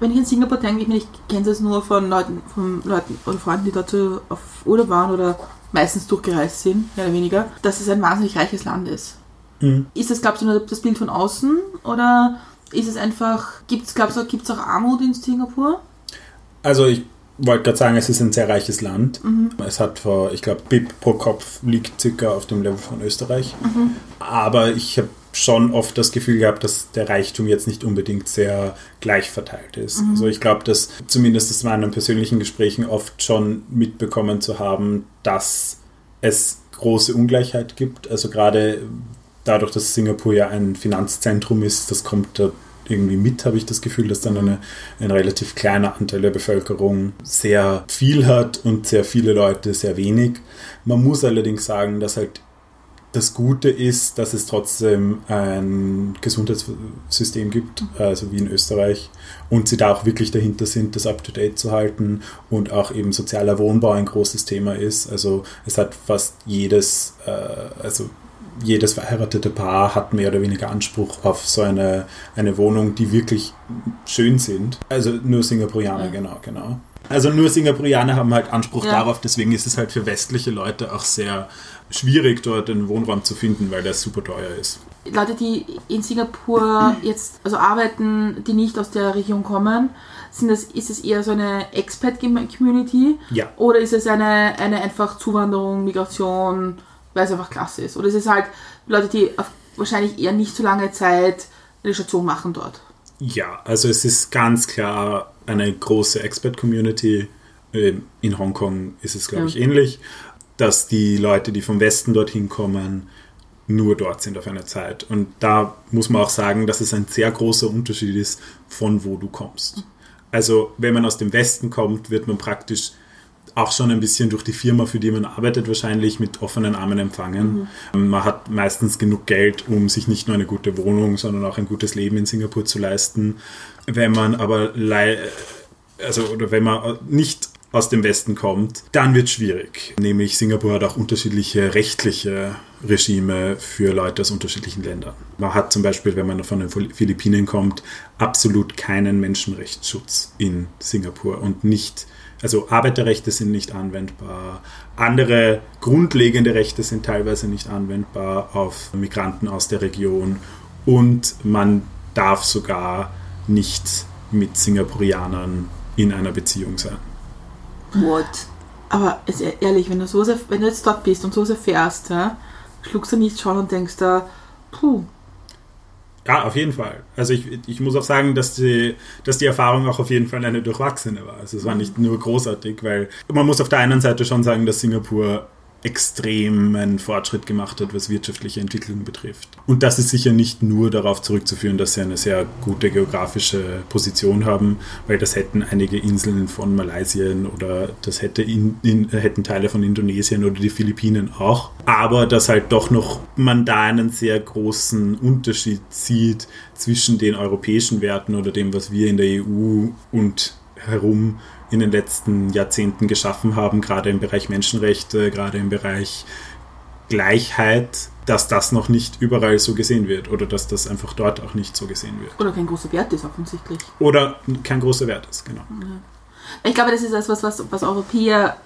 Wenn ich in Singapur denke, ich, kenne das nur von Leuten, von Leuten oder Freunden, die dort so auf Urlaub waren oder meistens durchgereist sind, mehr oder weniger, dass es ein wahnsinnig reiches Land ist. Mhm. Ist das, glaubst du, nur das Bild von außen oder ist es einfach, gibt es, glaubst du, gibt es auch Armut in Singapur? Also ich wollte gerade sagen, es ist ein sehr reiches Land. Es hat ich glaube, BIP pro Kopf liegt circa auf dem Level von Österreich. Aber ich habe schon oft das Gefühl gehabt, dass der Reichtum jetzt nicht unbedingt sehr gleich verteilt ist. Also ich glaube, dass zumindest das in meinen persönlichen Gesprächen oft schon mitbekommen zu haben, dass es große Ungleichheit gibt. Also gerade dadurch, dass Singapur ja ein Finanzzentrum ist, das kommt da irgendwie mit, habe ich das Gefühl, dass dann eine, ein relativ kleiner Anteil der Bevölkerung sehr viel hat und sehr viele Leute sehr wenig. Man muss allerdings sagen, dass halt das Gute ist, dass es trotzdem ein Gesundheitssystem gibt, also wie in Österreich, und sie da auch wirklich dahinter sind, das up-to-date zu halten und auch eben sozialer Wohnbau ein großes Thema ist. Also es hat fast jedes, äh, also jedes verheiratete Paar hat mehr oder weniger Anspruch auf so eine, eine Wohnung, die wirklich schön sind. Also nur Singapurianer, Ja. genau, genau. Also nur Singapurianer haben halt Anspruch Ja. darauf, deswegen ist es halt für westliche Leute auch sehr schwierig, dort einen Wohnraum zu finden, weil der super teuer ist. Leute, die in Singapur jetzt also arbeiten, die nicht aus der Region kommen, sind das, ist es eher so eine Expat-Community Ja. oder ist es eine, eine einfach Zuwanderung, Migration, weil es einfach klasse ist? Oder ist es halt Leute, die auf wahrscheinlich eher nicht so lange Zeit eine Station machen dort? Ja, also es ist ganz klar eine große Expert-Community. Ähm, In Hongkong ist es, glaube Ja. ich, ähnlich, dass die Leute, die vom Westen dorthin kommen, nur dort sind auf eine Zeit. Und da muss man auch sagen, dass es ein sehr großer Unterschied ist, von wo du kommst. Also wenn man aus dem Westen kommt, wird man praktisch auch schon ein bisschen durch die Firma, für die man arbeitet, wahrscheinlich mit offenen Armen empfangen. Man hat meistens genug Geld, um sich nicht nur eine gute Wohnung, sondern auch ein gutes Leben in Singapur zu leisten. Wenn man aber also oder wenn man nicht aus dem Westen kommt, dann wird es schwierig. Nämlich Singapur hat auch unterschiedliche rechtliche Regime für Leute aus unterschiedlichen Ländern. Man hat zum Beispiel, wenn man von den Philippinen kommt, absolut keinen Menschenrechtsschutz in Singapur und nicht, also Arbeiterrechte sind nicht anwendbar, andere grundlegende Rechte sind teilweise nicht anwendbar auf Migranten aus der Region und man darf sogar nicht mit Singapurianern in einer Beziehung sein. What? Aber e- ehrlich, wenn du, so sehr, wenn du jetzt dort bist und so sehr fährst, ja, schluckst du nicht schon und denkst da, puh, Ja, auf jeden Fall. Also ich, ich muss auch sagen, dass die, dass die Erfahrung auch auf jeden Fall eine durchwachsene war. Also es war nicht nur großartig, weil man muss auf der einen Seite schon sagen, dass Singapur extremen Fortschritt gemacht hat, was wirtschaftliche Entwicklung betrifft. Und das ist sicher nicht nur darauf zurückzuführen, dass sie eine sehr gute geografische Position haben, weil das hätten einige Inseln von Malaysia oder das hätte in, in, hätten Teile von Indonesien oder die Philippinen auch. Aber dass halt doch noch man da einen sehr großen Unterschied sieht zwischen den europäischen Werten oder dem, was wir in der EU und herum in den letzten Jahrzehnten geschaffen haben, gerade im Bereich Menschenrechte, gerade im Bereich Gleichheit, dass das noch nicht überall so gesehen wird oder dass das einfach dort auch nicht so gesehen wird. oder kein großer Wert ist offensichtlich. Oder kein großer Wert ist, genau. Ich glaube, das ist etwas, was, was Europäer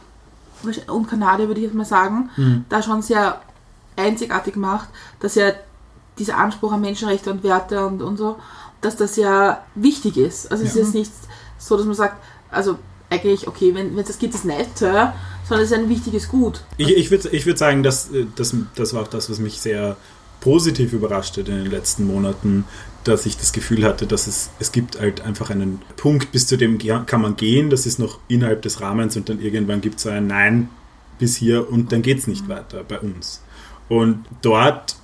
und Kanadier, würde ich jetzt mal sagen, da schon sehr einzigartig macht, dass ja dieser Anspruch an Menschenrechte und Werte und, und so, dass das ja wichtig ist. Also es Ja. ist jetzt nicht so, dass man sagt, also eigentlich, okay, wenn es das gibt, ist nicht sondern es ist ein wichtiges Gut. Ich, ich würde ich würd sagen, dass, äh, das, das war auch das, was mich sehr positiv überrascht hat in den letzten Monaten, dass ich das Gefühl hatte, dass es, es gibt halt einfach einen Punkt, bis zu dem kann man gehen, das ist noch innerhalb des Rahmens und dann irgendwann gibt es ein Nein bis hier und dann geht es nicht weiter bei uns. Und dort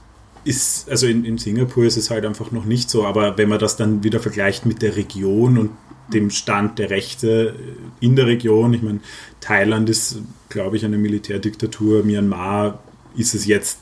ist, also in, in Singapur ist es halt einfach noch nicht so, aber wenn man das dann wieder vergleicht mit der Region und dem Stand der Rechte in der Region, ich meine, Thailand ist, glaube ich, eine Militärdiktatur, Myanmar ist es jetzt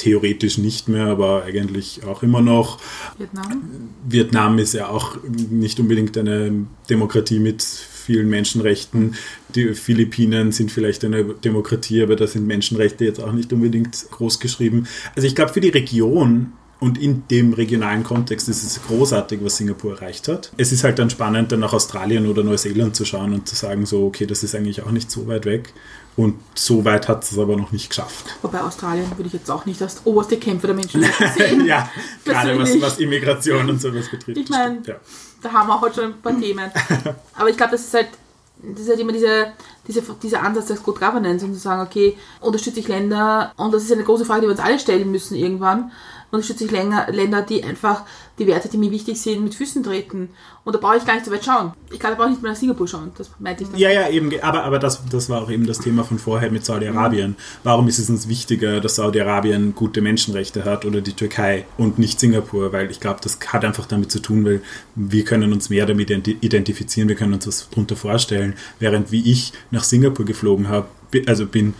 theoretisch nicht mehr, aber eigentlich auch immer noch. Vietnam? Vietnam ist ja auch nicht unbedingt eine Demokratie mit vielen Menschenrechten. Die Philippinen sind vielleicht eine Demokratie, aber da sind Menschenrechte jetzt auch nicht unbedingt groß geschrieben. Also ich glaube, für die Region und in dem regionalen Kontext ist es großartig, was Singapur erreicht hat. Es ist halt dann spannend, dann nach Australien oder Neuseeland zu schauen und zu sagen, so, okay, das ist eigentlich auch nicht so weit weg. Und so weit hat es aber noch nicht geschafft. Wobei Australien würde ich jetzt auch nicht als oberste Kämpfer der Menschenrechte sehen. ja, gerade was, was, Immigration und sowas betrifft. Ich meine, ja. da haben wir auch schon ein paar Themen. Aber ich glaube, das ist halt das ist halt immer diese, diese, dieser Ansatz des Good Governance und zu sagen, okay, unterstütze ich Länder und das ist eine große Frage, die wir uns alle stellen müssen irgendwann unterstütze ich Länder, die einfach die Werte, die mir wichtig sind, mit Füßen treten. Und da brauche ich gar nicht so weit schauen. Ich kann aber auch nicht mehr nach Singapur schauen. Das meinte ich dann. Ja, ja, eben. Aber, aber das, das war auch eben das Thema von vorher mit Saudi-Arabien. Warum ist es uns wichtiger, dass Saudi-Arabien gute Menschenrechte hat oder die Türkei und nicht Singapur? Weil ich glaube, das hat einfach damit zu tun, weil wir können uns mehr damit identifizieren, wir können uns was darunter vorstellen. Während wie ich nach Singapur geflogen habe, also bin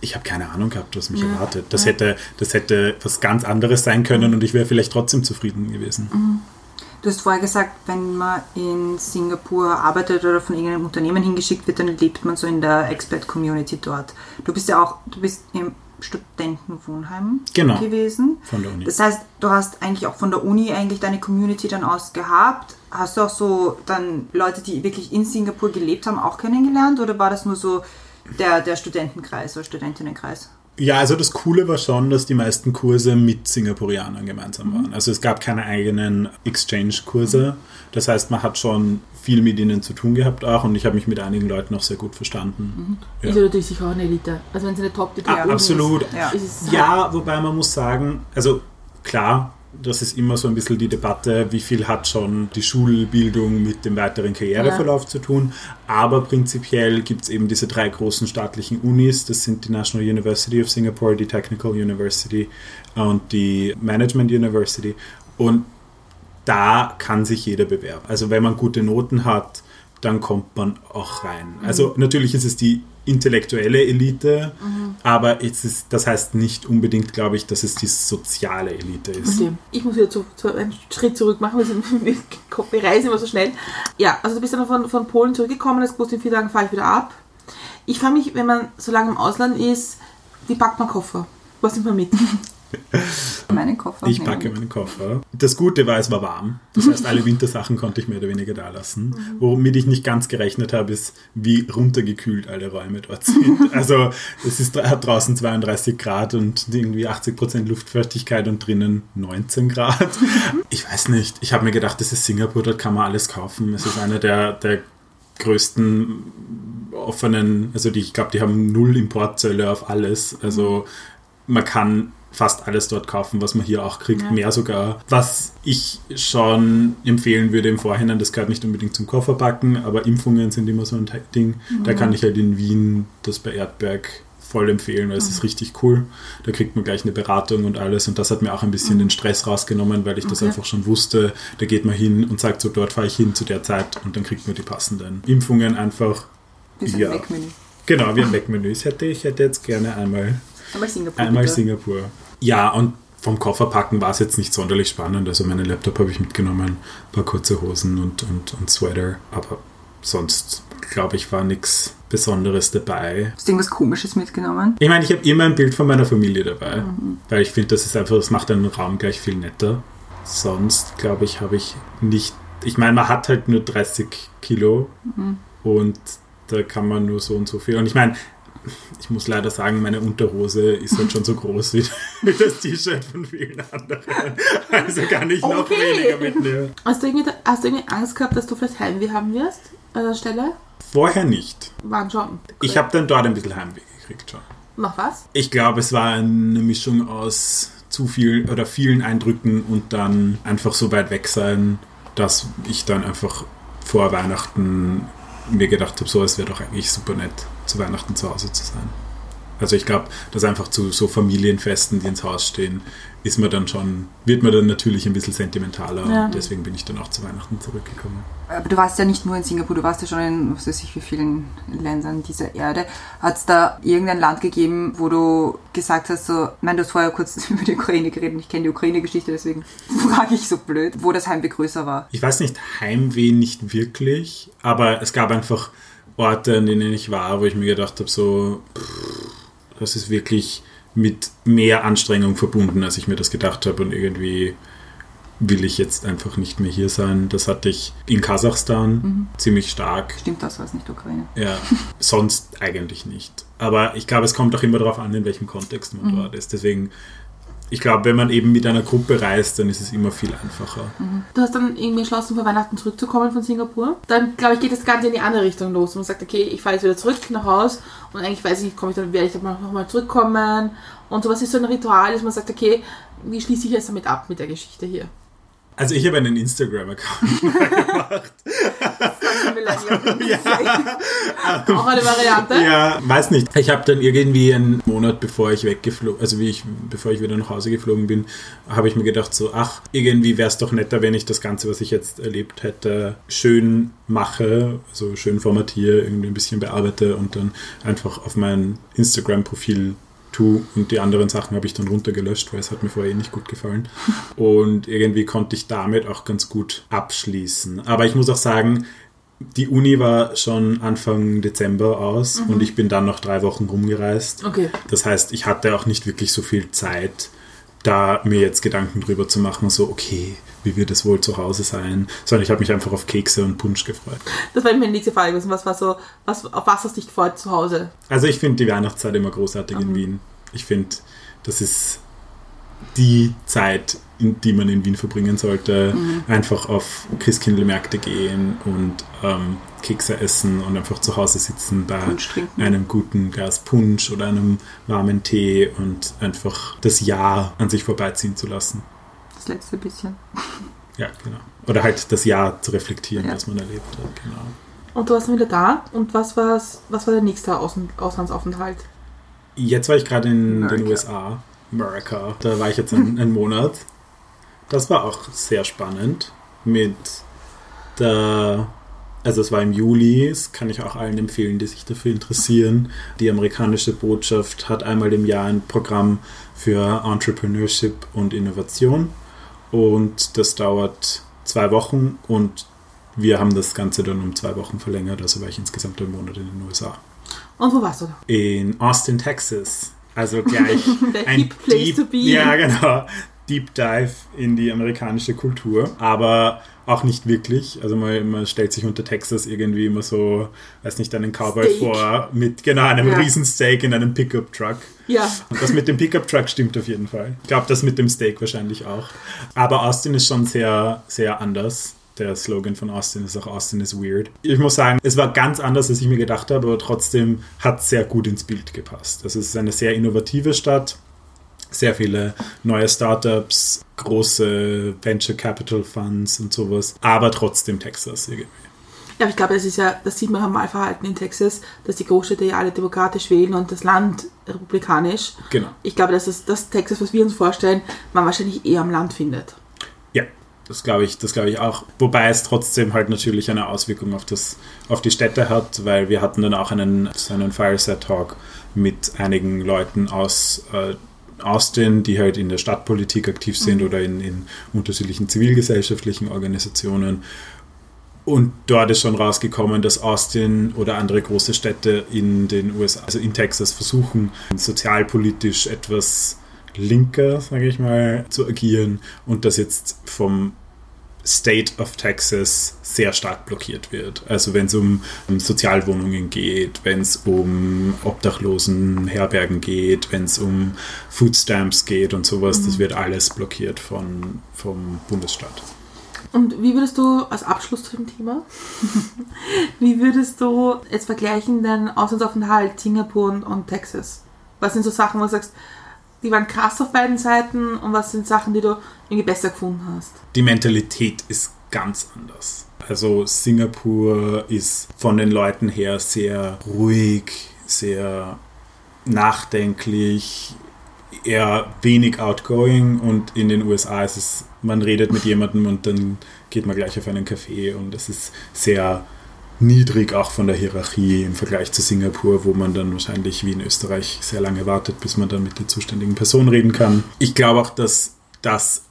ich habe keine Ahnung gehabt, was mich ja. erwartet. Das, ja. hätte, das hätte was ganz anderes sein können mhm. und ich wäre vielleicht trotzdem zufrieden gewesen. Mhm. Du hast vorher gesagt, wenn man in Singapur arbeitet oder von irgendeinem Unternehmen hingeschickt wird, dann lebt man so in der Expat-Community dort. Du bist ja auch, du bist im Studentenwohnheim genau, gewesen. Von der Uni. Das heißt, du hast eigentlich auch von der Uni eigentlich deine Community dann aus gehabt. Hast du auch so dann Leute, die wirklich in Singapur gelebt haben, auch kennengelernt oder war das nur so der, der Studentenkreis oder Studentinnenkreis? Ja, also das Coole war schon, dass die meisten Kurse mit Singapurianern gemeinsam waren. Also es gab keine eigenen Exchange-Kurse. Das heißt, man hat schon viel mit ihnen zu tun gehabt auch und ich habe mich mit einigen Leuten auch sehr gut verstanden. Mhm. Ja. Ist ja natürlich sicher auch eine Elite. Also wenn es eine top ja, Absolut. Ist, ja. ja, wobei man muss sagen, also klar, das ist immer so ein bisschen die Debatte, wie viel hat schon die Schulbildung mit dem weiteren Karriereverlauf ja. zu tun. Aber prinzipiell gibt es eben diese drei großen staatlichen Unis. Das sind die National University of Singapore, die Technical University und die Management University. Und da kann sich jeder bewerben. Also wenn man gute Noten hat, dann kommt man auch rein. Also mhm. natürlich ist es die intellektuelle Elite, mhm. aber es ist, das heißt nicht unbedingt, glaube ich, dass es die soziale Elite ist. Okay. Ich muss wieder zu, zu einen Schritt zurück machen, wir, wir reisen immer so schnell. Ja, also du bist dann von, von Polen zurückgekommen, das gewusst, in vier Tagen fahre ich wieder ab. Ich frage mich, wenn man so lange im Ausland ist, wie packt man Koffer? Was nimmt man mit? Meinen Koffer. Ich packe meinen Koffer. Das Gute war, es war warm. Das heißt, alle Wintersachen konnte ich mehr oder weniger da lassen. Mhm. Womit ich nicht ganz gerechnet habe, ist, wie runtergekühlt alle Räume dort sind. Also es ist, hat draußen 32 Grad und irgendwie 80 Prozent Luftfeuchtigkeit und drinnen 19 Grad. Ich weiß nicht. Ich habe mir gedacht, das ist Singapur, dort kann man alles kaufen. Es ist einer der, der größten offenen, also die, ich glaube, die haben null Importzölle auf alles. Also man kann fast alles dort kaufen, was man hier auch kriegt, ja. mehr sogar. Was ich schon empfehlen würde im Vorhinein, das gehört nicht unbedingt zum Kofferpacken, aber Impfungen sind immer so ein Ding. Mhm. Da kann ich halt in Wien das bei Erdberg voll empfehlen, weil es mhm. ist richtig cool. Da kriegt man gleich eine Beratung und alles und das hat mir auch ein bisschen mhm. den Stress rausgenommen, weil ich das okay. einfach schon wusste. Da geht man hin und sagt so, dort fahre ich hin zu der Zeit und dann kriegt man die passenden Impfungen einfach. Wie so ein ja. Wegmenü. Genau, wie ein Wegmenü. Ich hätte, ich hätte jetzt gerne einmal Einmal Singapur. Einmal Singapur. Ja, und vom Kofferpacken war es jetzt nicht sonderlich spannend. Also meinen Laptop habe ich mitgenommen, ein paar kurze Hosen und, und, und Sweater. Aber sonst, glaube ich, war nichts Besonderes dabei. Hast du irgendwas Komisches mitgenommen? Ich meine, ich habe immer ein Bild von meiner Familie dabei. Mhm. Weil ich finde, das ist einfach, das macht den Raum gleich viel netter. Sonst, glaube ich, habe ich nicht. Ich meine, man hat halt nur 30 Kilo mhm. und da kann man nur so und so viel. Und ich meine, ich muss leider sagen, meine Unterhose ist halt schon so groß wie, das T-Shirt von vielen anderen. Also kann ich noch okay. weniger mitnehmen. Hast du, irgendwie, hast du irgendwie Angst gehabt, dass du vielleicht Heimweh haben wirst an der Stelle? Vorher nicht. Waren schon. Ich habe dann dort ein bisschen Heimweh gekriegt schon. Noch was? Ich glaube, es war eine Mischung aus zu viel oder vielen Eindrücken und dann einfach so weit weg sein, dass ich dann einfach vor Weihnachten mir gedacht habe, so es wäre doch eigentlich super nett, zu Weihnachten zu Hause zu sein. Also ich glaube, dass einfach zu so Familienfesten, die ins Haus stehen, ist man dann schon, wird man dann natürlich ein bisschen sentimentaler Ja. und deswegen bin ich dann auch zu Weihnachten zurückgekommen. Aber du warst ja nicht nur in Singapur, du warst ja schon in, was weiß ich, wie vielen Ländern dieser Erde. Hat es da irgendein Land gegeben, wo du gesagt hast, so, nein, du hast vorher kurz über die Ukraine geredet und ich kenne die Ukraine-Geschichte, deswegen frage ich so blöd, wo das Heimweh größer war. Ich weiß nicht, Heimweh nicht wirklich, aber es gab einfach Orte, an denen ich war, wo ich mir gedacht habe, so, pff, das ist wirklich mit mehr Anstrengung verbunden, als ich mir das gedacht habe und irgendwie will ich jetzt einfach nicht mehr hier sein. Das hatte ich in Kasachstan ziemlich stark. Stimmt das, war es nicht Ukraine? Ja, sonst eigentlich nicht. Aber ich glaube, es kommt auch immer darauf an, in welchem Kontext man dort ist. Deswegen, ich glaube, wenn man eben mit einer Gruppe reist, dann ist es immer viel einfacher. Du hast dann irgendwie entschlossen, vor Weihnachten zurückzukommen von Singapur. Dann, glaube ich, geht das Ganze in die andere Richtung los. Man sagt, okay, ich fahre jetzt wieder zurück nach Haus und eigentlich weiß ich nicht, komme ich dann, werde ich dann nochmal zurückkommen. Und sowas ist so ein Ritual, dass man sagt, okay, wie schließe ich jetzt damit ab mit der Geschichte hier? Also ich habe einen Instagram-Account Auch eine Variante. Ja, weiß nicht. Ich habe dann irgendwie einen Monat bevor ich weggeflogen, also wie ich, bevor ich wieder nach Hause geflogen bin, habe ich mir gedacht so, ach, irgendwie wäre es doch netter, wenn ich das Ganze, was ich jetzt erlebt hätte, schön mache, also schön formatiere, irgendwie ein bisschen bearbeite und dann einfach auf mein Instagram-Profil tue und die anderen Sachen habe ich dann runtergelöscht, weil es hat mir vorher eh nicht gut gefallen. Und irgendwie konnte ich damit auch ganz gut abschließen. Aber ich muss auch sagen, die Uni war schon Anfang Dezember aus und ich bin dann noch drei Wochen rumgereist. Okay. Das heißt, ich hatte auch nicht wirklich so viel Zeit, da mir jetzt Gedanken drüber zu machen, so, okay, wie wird es wohl zu Hause sein, sondern ich habe mich einfach auf Kekse und Punsch gefreut. Das war meine nächste Frage gewesen. Was war so, was, auf was hast du dich gefreut zu Hause? Also ich finde die Weihnachtszeit immer großartig in Wien. Ich finde, das ist die Zeit, in die man in Wien verbringen sollte. Einfach auf Christkindlmärkte gehen und ähm, Kekse essen und einfach zu Hause sitzen bei einem guten Glas Punsch oder einem warmen Tee und einfach das Jahr an sich vorbeiziehen zu lassen. Das letzte bisschen. Ja, genau. Oder halt das Jahr zu reflektieren, Ja. was man erlebt hat. Genau. Und du warst dann wieder da. Und was, war's, was war der nächste Außen, Auslandsaufenthalt? Jetzt war ich gerade in den America. USA. America. Da war ich jetzt einen, einen Monat. Das war auch sehr spannend. Mit der. Also es war im Juli, das kann ich auch allen empfehlen, die sich dafür interessieren. Die amerikanische Botschaft hat einmal im Jahr ein Programm für Entrepreneurship und Innovation. Und das dauert zwei Wochen und wir haben das Ganze dann um zwei Wochen verlängert. Also war ich insgesamt einen Monat in den USA Und wo warst du da? in Austin, Texas. Also gleich ein hip place to be. Ja, genau. Deep Dive in die amerikanische Kultur, aber auch nicht wirklich. Also man, man stellt sich unter Texas irgendwie immer so, weiß nicht, einen Cowboy Steak. vor mit genau einem Ja. Riesensteak in einem Pickup-Truck. Ja. Und das mit dem Pickup-Truck stimmt auf jeden Fall. Ich glaube, das mit dem Steak wahrscheinlich auch. Aber Austin ist schon sehr, sehr anders. Der Slogan von Austin ist auch Austin is weird. Ich muss sagen, es war ganz anders, als ich mir gedacht habe, aber trotzdem hat es sehr gut ins Bild gepasst. Also es ist eine sehr innovative Stadt. Sehr viele neue Startups, große Venture Capital Funds und sowas. Aber trotzdem Texas irgendwie. Ja, ich glaube, das ist ja, das sieht man am Wahlverhalten in Texas, dass die Großstädte ja alle demokratisch wählen und das Land republikanisch. Genau. Ich glaube, dass das, das Texas, was wir uns vorstellen, man wahrscheinlich eher am Land findet. Ja, das glaube ich, das glaube ich auch. Wobei es trotzdem halt natürlich eine Auswirkung auf, das, auf die Städte hat, weil wir hatten dann auch einen, einen Fireside Talk mit einigen Leuten aus äh, Austin, die halt in der Stadtpolitik aktiv sind oder in, in unterschiedlichen zivilgesellschaftlichen Organisationen. Und dort ist schon rausgekommen, dass Austin oder andere große Städte in den USA, also in Texas, versuchen, sozialpolitisch etwas linker, sage ich mal, zu agieren und das jetzt vom State of Texas sehr stark blockiert wird. Also wenn es um, um Sozialwohnungen geht, wenn es um Obdachlosenherbergen geht, wenn es um Food Stamps geht und sowas, das wird alles blockiert von, vom Bundesstaat. Und wie würdest du, als Abschluss zu dem Thema, wie würdest du jetzt vergleichen den Auslandsaufenthalt Singapur und, und Texas? Was sind so Sachen, wo du sagst, die waren krass auf beiden Seiten und was sind Sachen, die du irgendwie besser gefunden hast? Die Mentalität ist ganz anders. Also Singapur ist von den Leuten her sehr ruhig, sehr nachdenklich, eher wenig outgoing und in den USA ist es, man redet mit jemandem und dann geht man gleich auf einen Café und es ist sehr niedrig auch von der Hierarchie im Vergleich zu Singapur, wo man dann wahrscheinlich wie in Österreich sehr lange wartet, bis man dann mit der zuständigen Person reden kann. Ich glaube auch, dass das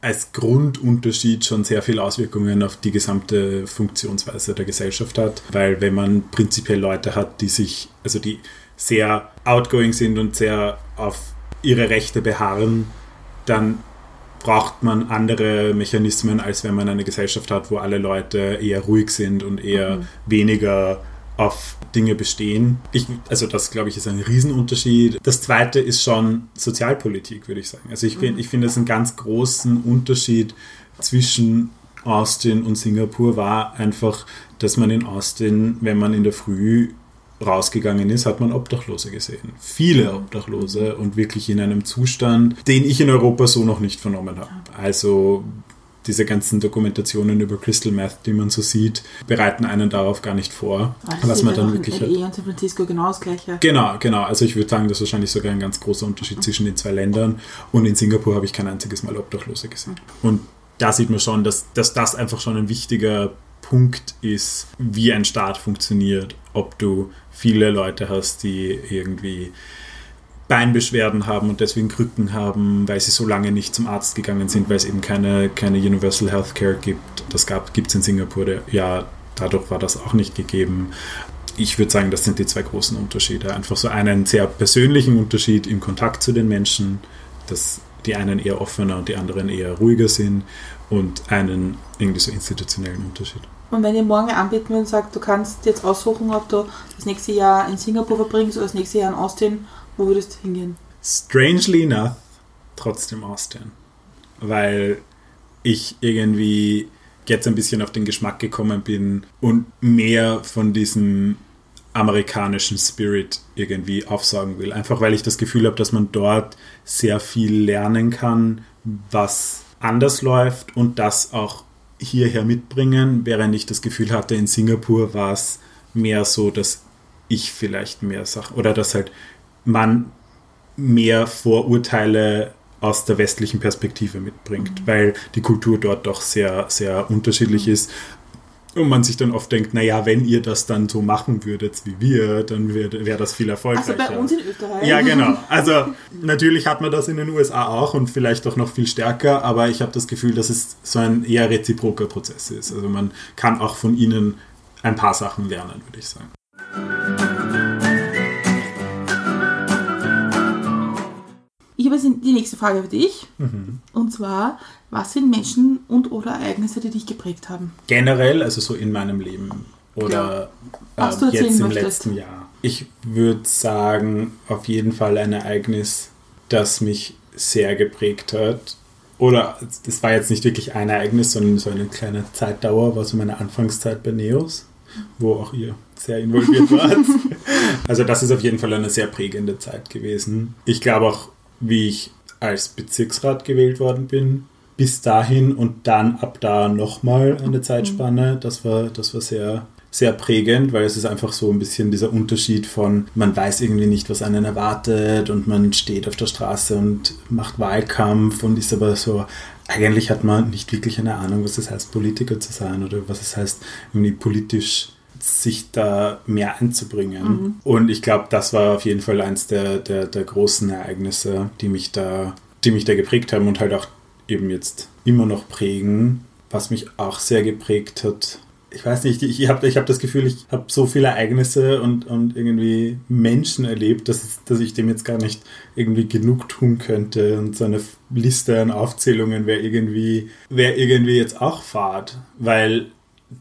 als Grundunterschied schon sehr viele Auswirkungen auf die gesamte Funktionsweise der Gesellschaft hat, weil wenn man prinzipiell Leute hat, die sich, also die sehr outgoing sind und sehr auf ihre Rechte beharren, dann braucht man andere Mechanismen, als wenn man eine Gesellschaft hat, wo alle Leute eher ruhig sind und eher mhm. weniger auf Dinge bestehen. Ich, also das, glaube ich, ist ein Riesenunterschied. Das zweite ist schon Sozialpolitik, würde ich sagen. Also ich, mhm. ich finde es einen ganz großen Unterschied zwischen Austin und Singapur war einfach, dass man in Austin, wenn man in der Früh rausgegangen ist, hat man Obdachlose gesehen. Viele Obdachlose und wirklich in einem Zustand, den ich in Europa so noch nicht vernommen habe. Also diese ganzen Dokumentationen über Crystal Meth, die man so sieht, bereiten einen darauf gar nicht vor, also was man dann wirklich in LA und San Francisco genau das gleiche. Genau, genau. Also ich würde sagen, das ist wahrscheinlich sogar ein ganz großer Unterschied mhm. zwischen den zwei Ländern. Und in Singapur habe ich kein einziges Mal Obdachlose gesehen. Und da sieht man schon, dass, dass das einfach schon ein wichtiger Punkt ist, wie ein Staat funktioniert. Ob du viele Leute hast, die irgendwie Beinbeschwerden haben und deswegen Krücken haben, weil sie so lange nicht zum Arzt gegangen sind, weil es eben keine, keine Universal Healthcare gibt. Das gibt es in Singapur, ja, dadurch war das auch nicht gegeben. Ich würde sagen, das sind die zwei großen Unterschiede. Einfach so einen sehr persönlichen Unterschied im Kontakt zu den Menschen, dass die einen eher offener und die anderen eher ruhiger sind und einen irgendwie so institutionellen Unterschied. Und wenn ihr morgen anbieten würdet und sagt, du kannst jetzt aussuchen, ob du das nächste Jahr in Singapur verbringst oder das nächste Jahr in Austin, wo würdest du hingehen? Strangely enough, trotzdem Austin. Weil ich irgendwie jetzt ein bisschen auf den Geschmack gekommen bin und mehr von diesem amerikanischen Spirit irgendwie aufsagen will. Einfach weil ich das Gefühl habe, dass man dort sehr viel lernen kann, was anders läuft und das auch hierher mitbringen, während ich das Gefühl hatte, in Singapur war es mehr so, dass ich vielleicht mehr Sachen oder dass halt man mehr Vorurteile aus der westlichen Perspektive mitbringt, mhm. weil die Kultur dort doch sehr, sehr unterschiedlich mhm. ist. Und man sich dann oft denkt, naja, wenn ihr das dann so machen würdet wie wir, dann wäre wär das viel erfolgreicher. Also bei uns in Österreich. Ja, genau. Also natürlich hat man das in den USA auch und vielleicht auch noch viel stärker, aber ich habe das Gefühl, dass es so ein eher reziproker Prozess ist. Also man kann auch von ihnen ein paar Sachen lernen, würde ich sagen. Ich habe die nächste Frage für dich. Mhm. Und zwar, was sind Menschen und oder Ereignisse, die dich geprägt haben? Generell, also so in meinem Leben oder äh, jetzt im möchtest. letzten Jahr. Ich würde sagen, auf jeden Fall ein Ereignis, das mich sehr geprägt hat. Oder das war jetzt nicht wirklich ein Ereignis, sondern so eine kleine Zeitdauer, war so meine Anfangszeit bei Neos, wo auch ihr sehr involviert wart. also das ist auf jeden Fall eine sehr prägende Zeit gewesen. Ich glaube auch, wie ich als Bezirksrat gewählt worden bin, bis dahin und dann ab da nochmal eine Zeitspanne. Das war, das war sehr, sehr prägend, weil es ist einfach so ein bisschen dieser Unterschied von, man weiß irgendwie nicht, was einen erwartet und man steht auf der Straße und macht Wahlkampf und ist aber so, eigentlich hat man nicht wirklich eine Ahnung, was es heißt, Politiker zu sein oder was es heißt, irgendwie politisch sich da mehr einzubringen. Mhm. Und ich glaube, das war auf jeden Fall eins der, der, der großen Ereignisse, die mich da, die mich da geprägt haben und halt auch eben jetzt immer noch prägen. Was mich auch sehr geprägt hat, ich weiß nicht, ich habe ich hab das Gefühl, ich habe so viele Ereignisse und, und irgendwie Menschen erlebt, dass, dass ich dem jetzt gar nicht irgendwie genug tun könnte. Und so eine Liste an Aufzählungen wäre irgendwie, wär irgendwie jetzt auch Fahrt, weil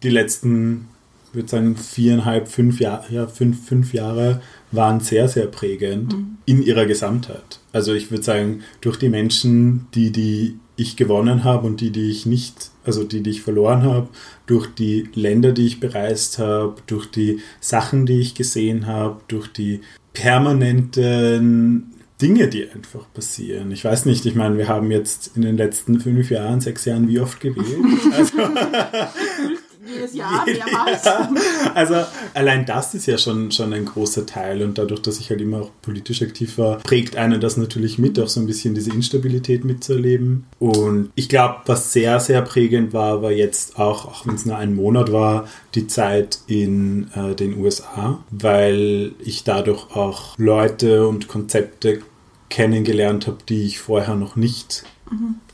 die letzten würde sagen, viereinhalb, fünf, Jahr, ja, fünf, fünf Jahre waren sehr, sehr prägend mhm. in ihrer Gesamtheit. Also ich würde sagen, durch die Menschen, die die ich gewonnen habe und die, die ich nicht, also die, die ich verloren habe, durch die Länder, die ich bereist habe, durch die Sachen, die ich gesehen habe, durch die permanenten Dinge, die einfach passieren. Ich weiß nicht, ich meine, wir haben jetzt in den letzten fünf Jahren, sechs Jahren wie oft gewählt? Also, Jedes Jahr mehrmals. Ja, also allein das ist ja schon, schon ein großer Teil und dadurch, dass ich halt immer auch politisch aktiv war, prägt einen das natürlich mit, auch so ein bisschen diese Instabilität mitzuerleben. Und ich glaube, was sehr, sehr prägend war, war jetzt auch, auch wenn es nur ein Monat war, die Zeit in äh, den USA, weil ich dadurch auch Leute und Konzepte kennengelernt habe, die ich vorher noch nicht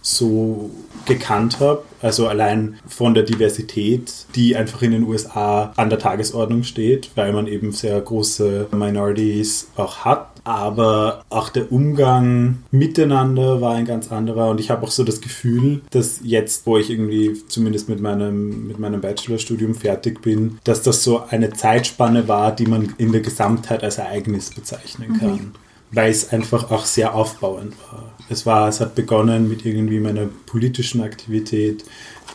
so gekannt habe. Also allein von der Diversität, die einfach in den USA an der Tagesordnung steht, weil man eben sehr große Minorities auch hat. Aber auch der Umgang miteinander war ein ganz anderer. Und ich habe auch so das Gefühl, dass jetzt, wo ich irgendwie zumindest mit meinem, mit meinem Bachelorstudium fertig bin, dass das so eine Zeitspanne war, die man in der Gesamtheit als Ereignis bezeichnen kann weil es einfach auch sehr aufbauend war. Es war, es hat begonnen mit irgendwie meiner politischen Aktivität,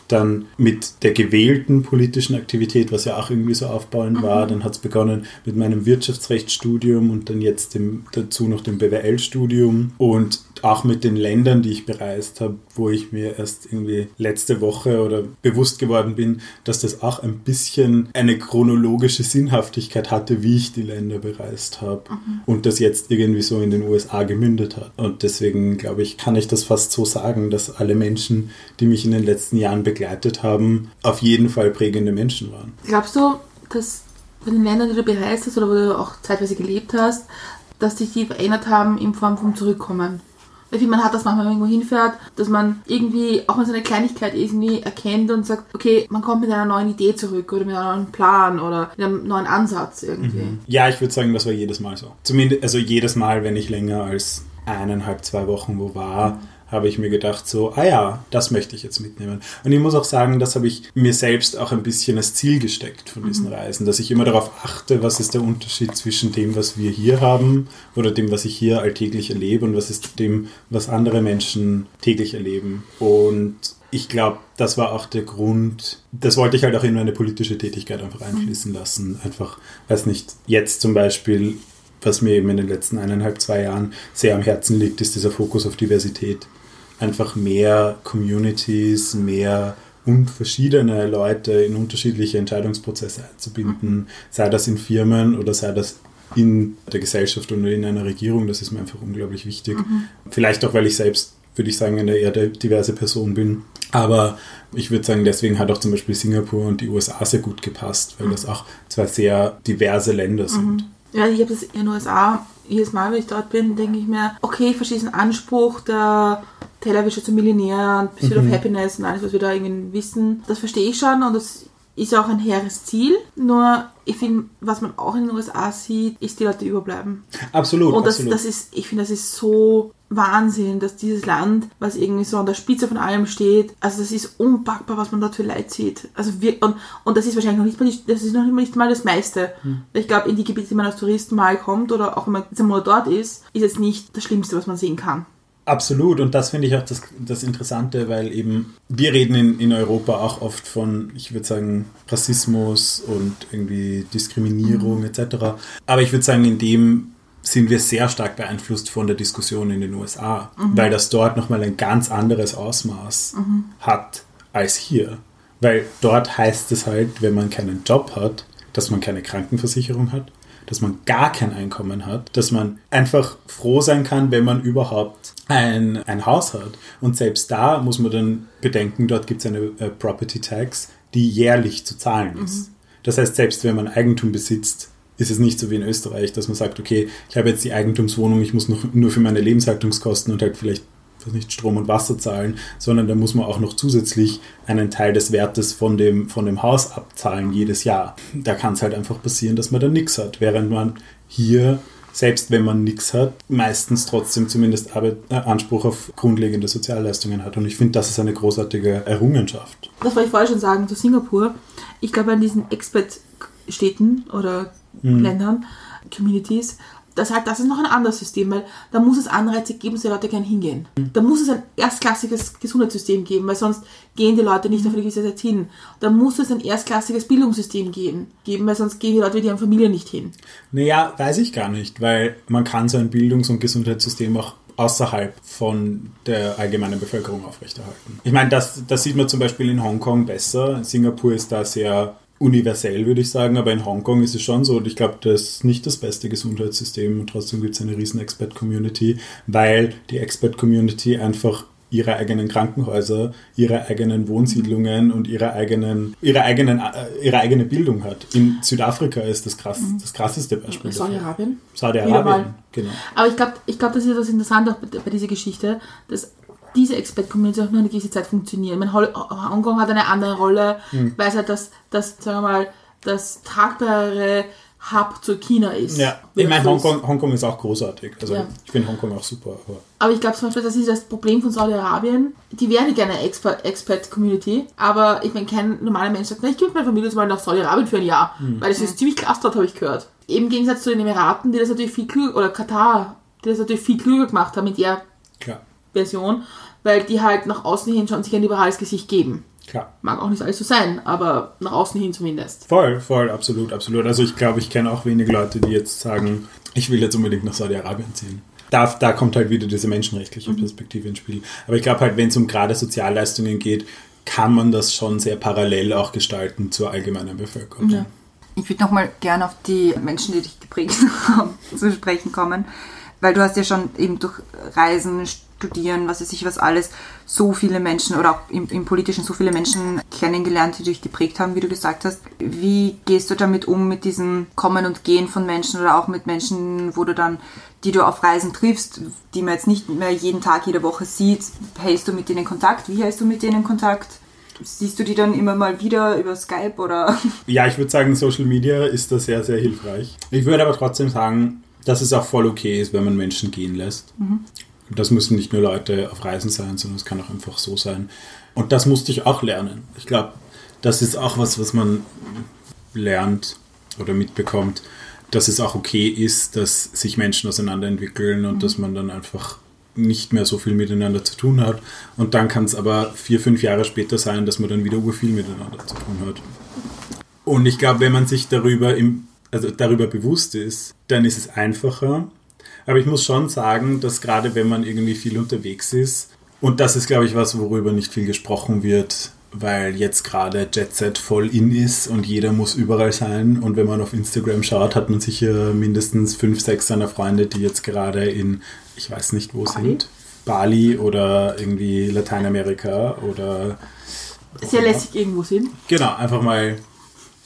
dann mit der gewählten politischen Aktivität, was ja auch irgendwie so aufbauend war. Dann hat es begonnen mit meinem Wirtschaftsrechtsstudium und dann jetzt dem, dazu noch dem BWL-Studium und auch mit den Ländern, die ich bereist habe, wo ich mir erst irgendwie letzte Woche oder bewusst geworden bin, dass das auch ein bisschen eine chronologische Sinnhaftigkeit hatte, wie ich die Länder bereist habe und das jetzt irgendwie so in den USA gemündet hat. Und deswegen glaube ich, kann ich das fast so sagen, dass alle Menschen, die mich in den letzten Jahren begleitet haben, auf jeden Fall prägende Menschen waren. Glaubst du, dass bei den Ländern, die du bereist hast oder wo du auch zeitweise gelebt hast, dass sich die verändert haben in Form vom Zurückkommen? Ich finde, man hat das manchmal, wenn man irgendwo hinfährt, dass man irgendwie, auch wenn es eine Kleinigkeit irgendwie erkennt und sagt, okay, man kommt mit einer neuen Idee zurück oder mit einem neuen Plan oder mit einem neuen Ansatz irgendwie. Ja, ich würde sagen, das war jedes Mal so. Zumindest, also jedes Mal, wenn ich länger als eineinhalb, zwei Wochen wo war, habe ich mir gedacht, so, ah ja, das möchte ich jetzt mitnehmen. Und ich muss auch sagen, das habe ich mir selbst auch ein bisschen als Ziel gesteckt von diesen Reisen, dass ich immer darauf achte, was ist der Unterschied zwischen dem, was wir hier haben oder dem, was ich hier alltäglich erlebe und was ist dem, was andere Menschen täglich erleben. Und ich glaube, das war auch der Grund, das wollte ich halt auch in meine politische Tätigkeit einfach einfließen lassen. Einfach, weiß nicht, jetzt zum Beispiel, was mir eben in den letzten eineinhalb, zwei Jahren sehr am Herzen liegt, ist dieser Fokus auf Diversität. Einfach mehr Communities, mehr und verschiedene Leute in unterschiedliche Entscheidungsprozesse einzubinden, sei das in Firmen oder sei das in der Gesellschaft oder in einer Regierung, das ist mir einfach unglaublich wichtig. Vielleicht auch, weil ich selbst, würde ich sagen, eine eher diverse Person bin. Aber ich würde sagen, deswegen hat auch zum Beispiel Singapur und die USA sehr gut gepasst, weil das auch zwei sehr diverse Länder sind. Ja, ich habe das in den USA, jedes Mal, wenn ich dort bin, denke ich mir, okay, ich verstehe diesen Anspruch der Tellerwäsche zum Millionär und Pursuit of Happiness und alles, was wir da irgendwie wissen. Das verstehe ich schon und das ist auch ein hehres Ziel. Nur, ich finde, was man auch in den USA sieht, ist die Leute, die überbleiben. Absolut, Und das, absolut. das ist, ich finde, das ist so Wahnsinn, dass dieses Land, was irgendwie so an der Spitze von allem steht, also das ist unpackbar, was man dort für Leid sieht. Also wir, und, und das ist wahrscheinlich noch nicht mal, die, das ist noch nicht mal das meiste. Hm. Ich glaube, in die Gebiete, die man als Tourist mal kommt oder auch wenn man jetzt einmal dort ist, ist jetzt nicht das Schlimmste, was man sehen kann. Absolut, und das finde ich auch das, das Interessante, weil eben wir reden in, in Europa auch oft von, ich würde sagen, Rassismus und irgendwie Diskriminierung etc. Aber ich würde sagen, in dem sind wir sehr stark beeinflusst von der Diskussion in den USA, weil das dort nochmal ein ganz anderes Ausmaß hat als hier. Weil dort heißt es halt, wenn man keinen Job hat, dass man keine Krankenversicherung hat, dass man gar kein Einkommen hat, dass man einfach froh sein kann, wenn man überhaupt ein, ein Haus hat. Und selbst da muss man dann bedenken, dort gibt es eine äh, Property Tax, die jährlich zu zahlen ist. Das heißt, selbst wenn man Eigentum besitzt, ist es nicht so wie in Österreich, dass man sagt, okay, ich habe jetzt die Eigentumswohnung, ich muss noch nur für meine Lebenshaltungskosten und halt vielleicht nicht Strom und Wasser zahlen, sondern da muss man auch noch zusätzlich einen Teil des Wertes von dem, von dem Haus abzahlen jedes Jahr. Da kann es halt einfach passieren, dass man da nichts hat, während man hier, selbst wenn man nichts hat, meistens trotzdem zumindest Arbeit, äh, Anspruch auf grundlegende Sozialleistungen hat. Und ich finde, das ist eine großartige Errungenschaft. Das wollte ich vorher schon sagen zu Singapur. Ich glaube, an diesen Expat-Städten oder Ländern, Communities, das halt, das ist noch ein anderes System, weil da muss es Anreize geben, dass die Leute gerne hingehen. Da muss es ein erstklassiges Gesundheitssystem geben, weil sonst gehen die Leute nicht auf eine gewisse Zeit hin. Da muss es ein erstklassiges Bildungssystem geben, geben weil sonst gehen die Leute mit ihren Familien nicht hin. Naja, weiß ich gar nicht, weil man kann so ein Bildungs- und Gesundheitssystem auch außerhalb von der allgemeinen Bevölkerung aufrechterhalten. Ich meine, das, das sieht man zum Beispiel in Hongkong besser. Singapur ist da sehr universell, würde ich sagen, aber in Hongkong ist es schon so und ich glaube, das ist nicht das beste Gesundheitssystem und trotzdem gibt es eine riesen Expert-Community, weil die Expert-Community einfach ihre eigenen Krankenhäuser, ihre eigenen Wohnsiedlungen und ihre eigenen, ihre eigenen, äh, ihre eigene Bildung hat. In Südafrika ist das krass, das krasseste Beispiel. Saudi-Arabien. Saudi-Arabien, genau. Aber ich glaube, ich glaub, das ist das Interessante bei dieser Geschichte, dass diese Expert-Community auch nur eine gewisse Zeit funktionieren. Ich meine, Hol- Hongkong hat eine andere Rolle, Hm. weil es halt das, das, sagen wir mal, das tragbare Hub zu China ist. Ja, ich meine, Hongkong, Hongkong ist auch großartig. Also Ja. ich finde Hongkong auch super. Aber Aber ich glaube zum Beispiel, das ist das Problem von Saudi-Arabien. Die wären gerne eine Expert-Community, aber ich meine, kein normaler Mensch sagt, na, ich gehe mit meiner Familie jetzt mal nach Saudi-Arabien für ein Jahr, weil es ist ziemlich krass dort, habe ich gehört. Im Gegensatz zu den Emiraten, die das natürlich viel klüger, oder Katar, die das natürlich viel klüger gemacht haben mit der klar, Version, weil die halt nach außen hin schon sich ein liberales Gesicht geben. klar. Mag auch nicht alles so sein, aber nach außen hin zumindest. Voll, voll, absolut, absolut. Also ich glaube, ich kenne auch wenige Leute, die jetzt sagen, ich will jetzt unbedingt nach Saudi-Arabien ziehen. Da, da kommt halt wieder diese menschenrechtliche Perspektive ins Spiel. Aber ich glaube halt, wenn es um gerade Sozialleistungen geht, kann man das schon sehr parallel auch gestalten zur allgemeinen Bevölkerung. Ja. Ich würde nochmal gern auf die Menschen, die dich geprägt haben, zu sprechen kommen. Weil du hast ja schon eben durch Reisen, Studieren, was weiß ich was alles, so viele Menschen oder auch im, im Politischen so viele Menschen kennengelernt, die dich geprägt haben, wie du gesagt hast. Wie gehst du damit um, mit diesem Kommen und Gehen von Menschen oder auch mit Menschen, wo du dann, die du auf Reisen triffst, die man jetzt nicht mehr jeden Tag, jede Woche sieht, hältst du mit denen Kontakt? Wie hältst du mit denen Kontakt? Siehst du die dann immer mal wieder über Skype oder? Ja, ich würde sagen, Social Media ist da sehr, sehr hilfreich. Ich würde aber trotzdem sagen, dass es auch voll okay ist, wenn man Menschen gehen lässt. Und Das müssen nicht nur Leute auf Reisen sein, sondern es kann auch einfach so sein. Und das musste ich auch lernen. Ich glaube, das ist auch was, was man lernt oder mitbekommt, dass es auch okay ist, dass sich Menschen auseinanderentwickeln und dass man dann einfach nicht mehr so viel miteinander zu tun hat. Und dann kann es aber vier, fünf Jahre später sein, dass man dann wieder viel miteinander zu tun hat. Und ich glaube, wenn man sich darüber, im, also darüber bewusst ist, dann ist es einfacher. Aber ich muss schon sagen, dass gerade wenn man irgendwie viel unterwegs ist, und das ist, glaube ich, was, worüber nicht viel gesprochen wird, weil jetzt gerade Jet Set voll in ist und jeder muss überall sein. Und wenn man auf Instagram schaut, hat man sicher mindestens fünf, sechs seiner Freunde, die jetzt gerade in, ich weiß nicht wo Bali? sind, Bali oder irgendwie Lateinamerika oder Sehr lässig irgendwo sind. Genau, einfach mal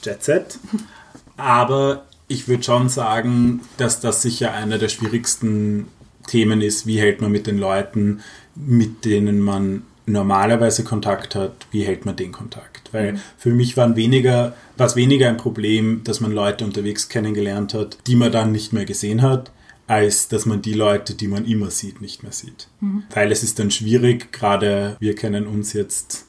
Jet Set. Aber ich würde schon sagen, dass das sicher einer der schwierigsten Themen ist. Wie hält man mit den Leuten, mit denen man normalerweise Kontakt hat, wie hält man den Kontakt? Weil für mich waren weniger, war es weniger ein Problem, dass man Leute unterwegs kennengelernt hat, die man dann nicht mehr gesehen hat, als dass man die Leute, die man immer sieht, nicht mehr sieht. Weil es ist dann schwierig, gerade wir kennen uns jetzt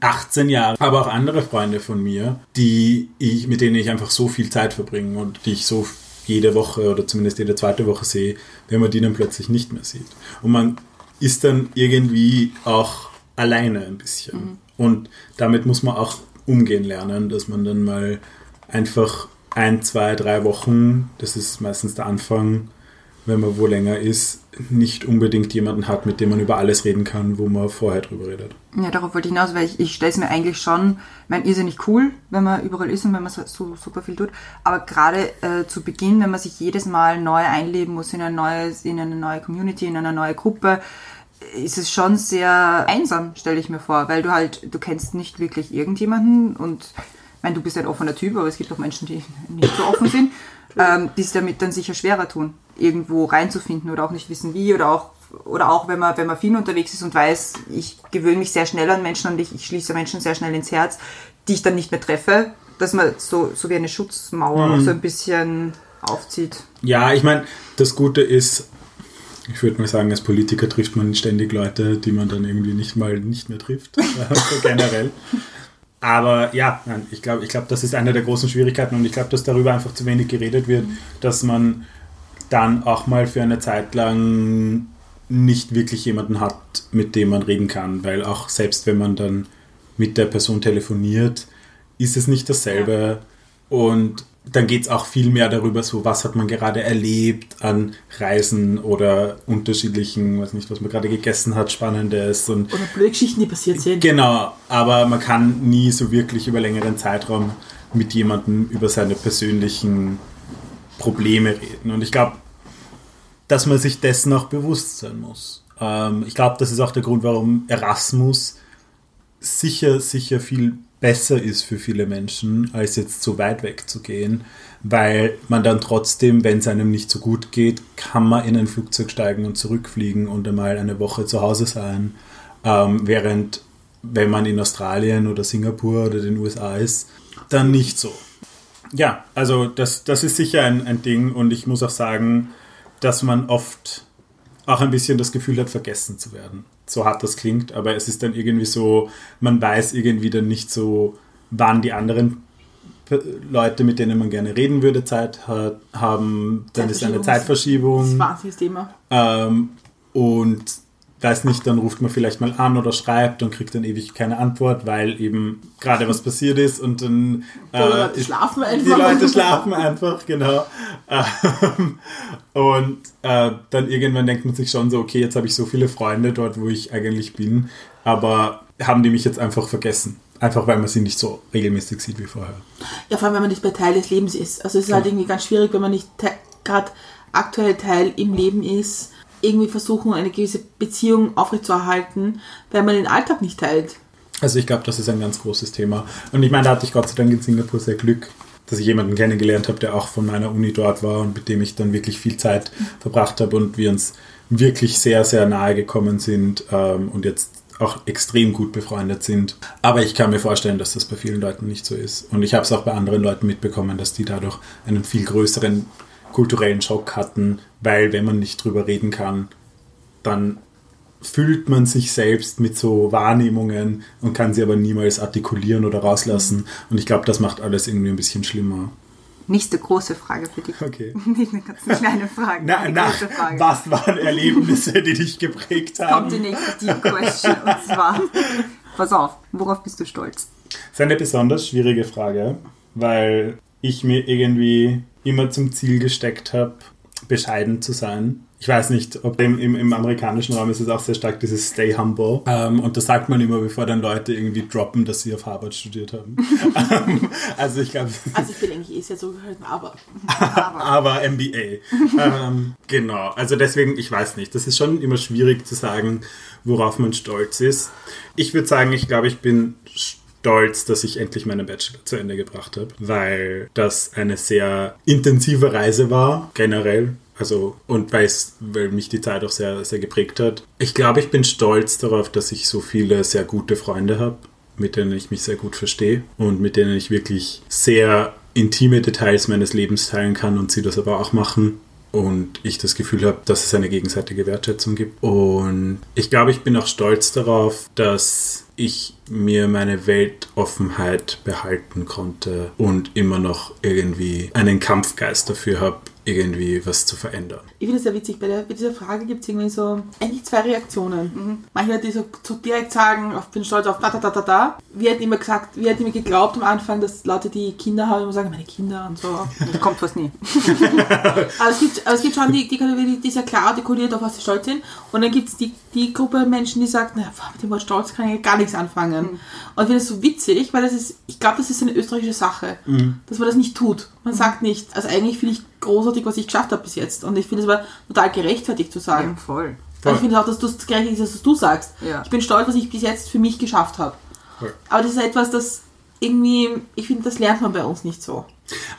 18 Jahre, aber auch andere Freunde von mir, die ich, mit denen ich einfach so viel Zeit verbringe und die ich so jede Woche oder zumindest jede zweite Woche sehe, wenn man die dann plötzlich nicht mehr sieht. Und man ist dann irgendwie auch alleine ein bisschen. Und damit muss man auch umgehen lernen, dass man dann mal einfach ein, zwei, drei Wochen, das ist meistens der Anfang, wenn man wo länger ist, nicht unbedingt jemanden hat, mit dem man über alles reden kann, wo man vorher drüber redet. Ja, darauf wollte ich hinaus, weil ich, ich stelle es mir eigentlich schon, mein irrsinnig cool, wenn man überall ist und wenn man so, so super viel tut. Aber gerade äh, zu Beginn, wenn man sich jedes Mal neu einleben muss in ein neues, in eine neue Community, in eine neue Gruppe, ist es schon sehr einsam, stelle ich mir vor, weil du halt, du kennst nicht wirklich irgendjemanden und ich meine, du bist ein offener Typ, aber es gibt auch Menschen, die nicht so offen sind, ähm, die es damit dann sicher schwerer tun, irgendwo reinzufinden oder auch nicht wissen wie oder auch oder auch wenn man, wenn man viel unterwegs ist und weiß, ich gewöhne mich sehr schnell an Menschen und ich, ich schließe Menschen sehr schnell ins Herz, die ich dann nicht mehr treffe, dass man so, so wie eine Schutzmauer auch so ein bisschen aufzieht. Ja, ich meine, das Gute ist, ich würde mal sagen, als Politiker trifft man ständig Leute, die man dann irgendwie nicht mal nicht mehr trifft, so generell. Aber ja, nein, ich glaube, ich glaub, das ist eine der großen Schwierigkeiten und ich glaube, dass darüber einfach zu wenig geredet wird, dass man dann auch mal für eine Zeit lang nicht wirklich jemanden hat, mit dem man reden kann, weil auch selbst wenn man dann mit der Person telefoniert, ist es nicht dasselbe. Und dann geht es auch viel mehr darüber, so was hat man gerade erlebt an Reisen oder unterschiedlichen, weiß nicht, was man gerade gegessen hat, Spannendes und Oder blöde Geschichten, die passiert sind. Genau, aber man kann nie so wirklich über längeren Zeitraum mit jemandem über seine persönlichen Probleme reden. Und ich glaube, dass man sich dessen auch bewusst sein muss. Ähm, ich glaube, das ist auch der Grund, warum Erasmus sicher, sicher viel besser ist für viele Menschen, als jetzt so weit weg zu gehen, weil man dann trotzdem, wenn es einem nicht so gut geht, kann man in ein Flugzeug steigen und zurückfliegen und einmal eine Woche zu Hause sein, ähm, während wenn man in Australien oder Singapur oder den USA ist, dann nicht so. Ja, also das, das ist sicher ein, ein Ding und ich muss auch sagen, dass man oft auch ein bisschen das Gefühl hat, vergessen zu werden. So hart das klingt, aber es ist dann irgendwie so, man weiß irgendwie dann nicht so, wann die anderen Leute, mit denen man gerne reden würde, Zeit hat, haben. Dann ist eine Zeitverschiebung Das ist ein Zeitverschiebung. wahnsinniges Thema. Ähm, und weiß nicht, dann ruft man vielleicht mal an oder schreibt und kriegt dann ewig keine Antwort, weil eben gerade was passiert ist und dann Die Leute schlafen die einfach. Leute schlafen einfach, genau. Ähm, und äh, dann irgendwann denkt man sich schon so, okay, jetzt habe ich so viele Freunde dort, wo ich eigentlich bin, aber haben die mich jetzt einfach vergessen? Einfach weil man sie nicht so regelmäßig sieht wie vorher. Ja, vor allem, wenn man nicht bei Teil des Lebens ist. Also es ist halt irgendwie ganz schwierig, wenn man nicht gerade aktuell Teil im Leben ist, irgendwie versuchen, eine gewisse Beziehung aufrechtzuerhalten, weil man den Alltag nicht teilt. Also ich glaube, das ist ein ganz großes Thema. Und ich meine, da hatte ich Gott sei Dank in Singapur sehr Glück, dass ich jemanden kennengelernt habe, der auch von meiner Uni dort war und mit dem ich dann wirklich viel Zeit verbracht habe und wir uns wirklich sehr, sehr nahe gekommen sind ähm, und jetzt auch extrem gut befreundet sind. Aber ich kann mir vorstellen, dass das bei vielen Leuten nicht so ist. Und ich habe es auch bei anderen Leuten mitbekommen, dass die dadurch einen viel größeren kulturellen Schock hatten, weil wenn man nicht drüber reden kann, dann füllt man sich selbst mit so Wahrnehmungen und kann sie aber niemals artikulieren oder rauslassen. Und ich glaube, das macht alles irgendwie ein bisschen schlimmer. Nächste große Frage für dich. Okay. Nicht eine ganz kleine Frage. Na, eine na, große Frage. was waren Erlebnisse, die dich geprägt Kommt die haben? nächste Deep Question und zwar, pass auf, worauf bist du stolz? Das ist eine besonders schwierige Frage, weil ich mir irgendwie immer zum Ziel gesteckt habe, bescheiden zu sein. Ich weiß nicht, ob im, im, im amerikanischen Raum ist es auch sehr stark dieses Stay humble. Ähm, und das sagt man immer, bevor dann Leute irgendwie droppen, dass sie auf Harvard studiert haben. Ähm, also ich glaube, Also ich bin eigentlich eh sehr zurückhaltend, aber aber MBA. ähm, genau, also deswegen, ich weiß nicht, das ist schon immer schwierig zu sagen, worauf man stolz ist. Ich würde sagen, ich glaube, ich bin stolz, dass ich endlich meinen Bachelor zu Ende gebracht habe, weil das eine sehr intensive Reise war, generell. Also, und weil, es, weil mich die Zeit auch sehr, sehr geprägt hat. Ich glaube, ich bin stolz darauf, dass ich so viele sehr gute Freunde habe, mit denen ich mich sehr gut verstehe und mit denen ich wirklich sehr intime Details meines Lebens teilen kann und sie das aber auch machen. Und ich das Gefühl habe, dass es eine gegenseitige Wertschätzung gibt. Und ich glaube, ich bin auch stolz darauf, dass ich mir meine Weltoffenheit behalten konnte und immer noch irgendwie einen Kampfgeist dafür habe, irgendwie was zu verändern. ich finde es sehr witzig, bei, der, bei dieser Frage gibt es irgendwie so eigentlich zwei Reaktionen. Manche Leute, die so, so direkt sagen, ich bin stolz auf da, da, da, da, da. Wir hätten immer gesagt, wir hätten immer geglaubt am Anfang, dass Leute, die Kinder haben, immer sagen, meine Kinder und so. Da kommt was nie. Aber es gibt, aber es gibt schon die, die Kategorie, die sehr klar artikuliert, auf was sie stolz sind. Und dann gibt es die, die Gruppe Menschen, die sagt, naja, mit dem Wort Stolz kann ich gar nichts anfangen. Und ich finde das so witzig, weil das ist, ich glaube, das ist eine österreichische Sache, dass man das nicht tut. Man sagt nicht, also eigentlich finde ich großartig, was ich geschafft habe bis jetzt. Und ich finde es aber total gerechtfertigt zu sagen. Ja, voll. Also ich finde auch, dass du es gerechtfertigt ist, dass du sagst. Ja. Ich bin stolz, was ich bis jetzt für mich geschafft habe. Voll. Aber das ist etwas, das irgendwie, ich finde, das lernt man bei uns nicht so.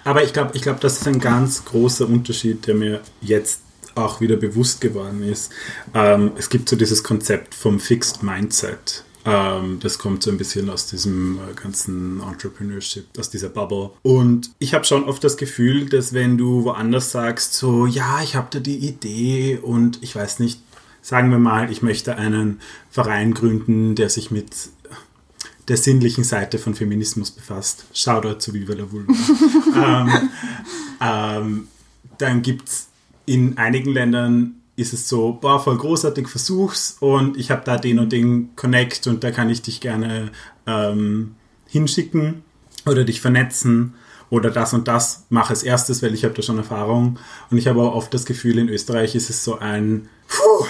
Aber ich glaube, ich glaub, das ist ein ganz großer Unterschied, der mir jetzt auch wieder bewusst geworden ist. Ähm, es gibt so dieses Konzept vom Fixed Mindset. Ähm, das kommt so ein bisschen aus diesem äh, ganzen Entrepreneurship, aus dieser Bubble. Und ich habe schon oft das Gefühl, dass wenn du woanders sagst, so, ja, ich habe da die Idee und ich weiß nicht, sagen wir mal, ich möchte einen Verein gründen, der sich mit der sinnlichen Seite von Feminismus befasst. Shoutout zu Viva la Vulva. ähm, ähm, dann gibt es in einigen Ländern ist es so, boah, voll großartig, versuch's und ich habe da den und den Connect und da kann ich dich gerne ähm, hinschicken oder dich vernetzen oder das und das mache als erstes, weil ich habe da schon Erfahrung. Und ich habe auch oft das Gefühl, in Österreich ist es so ein, puh,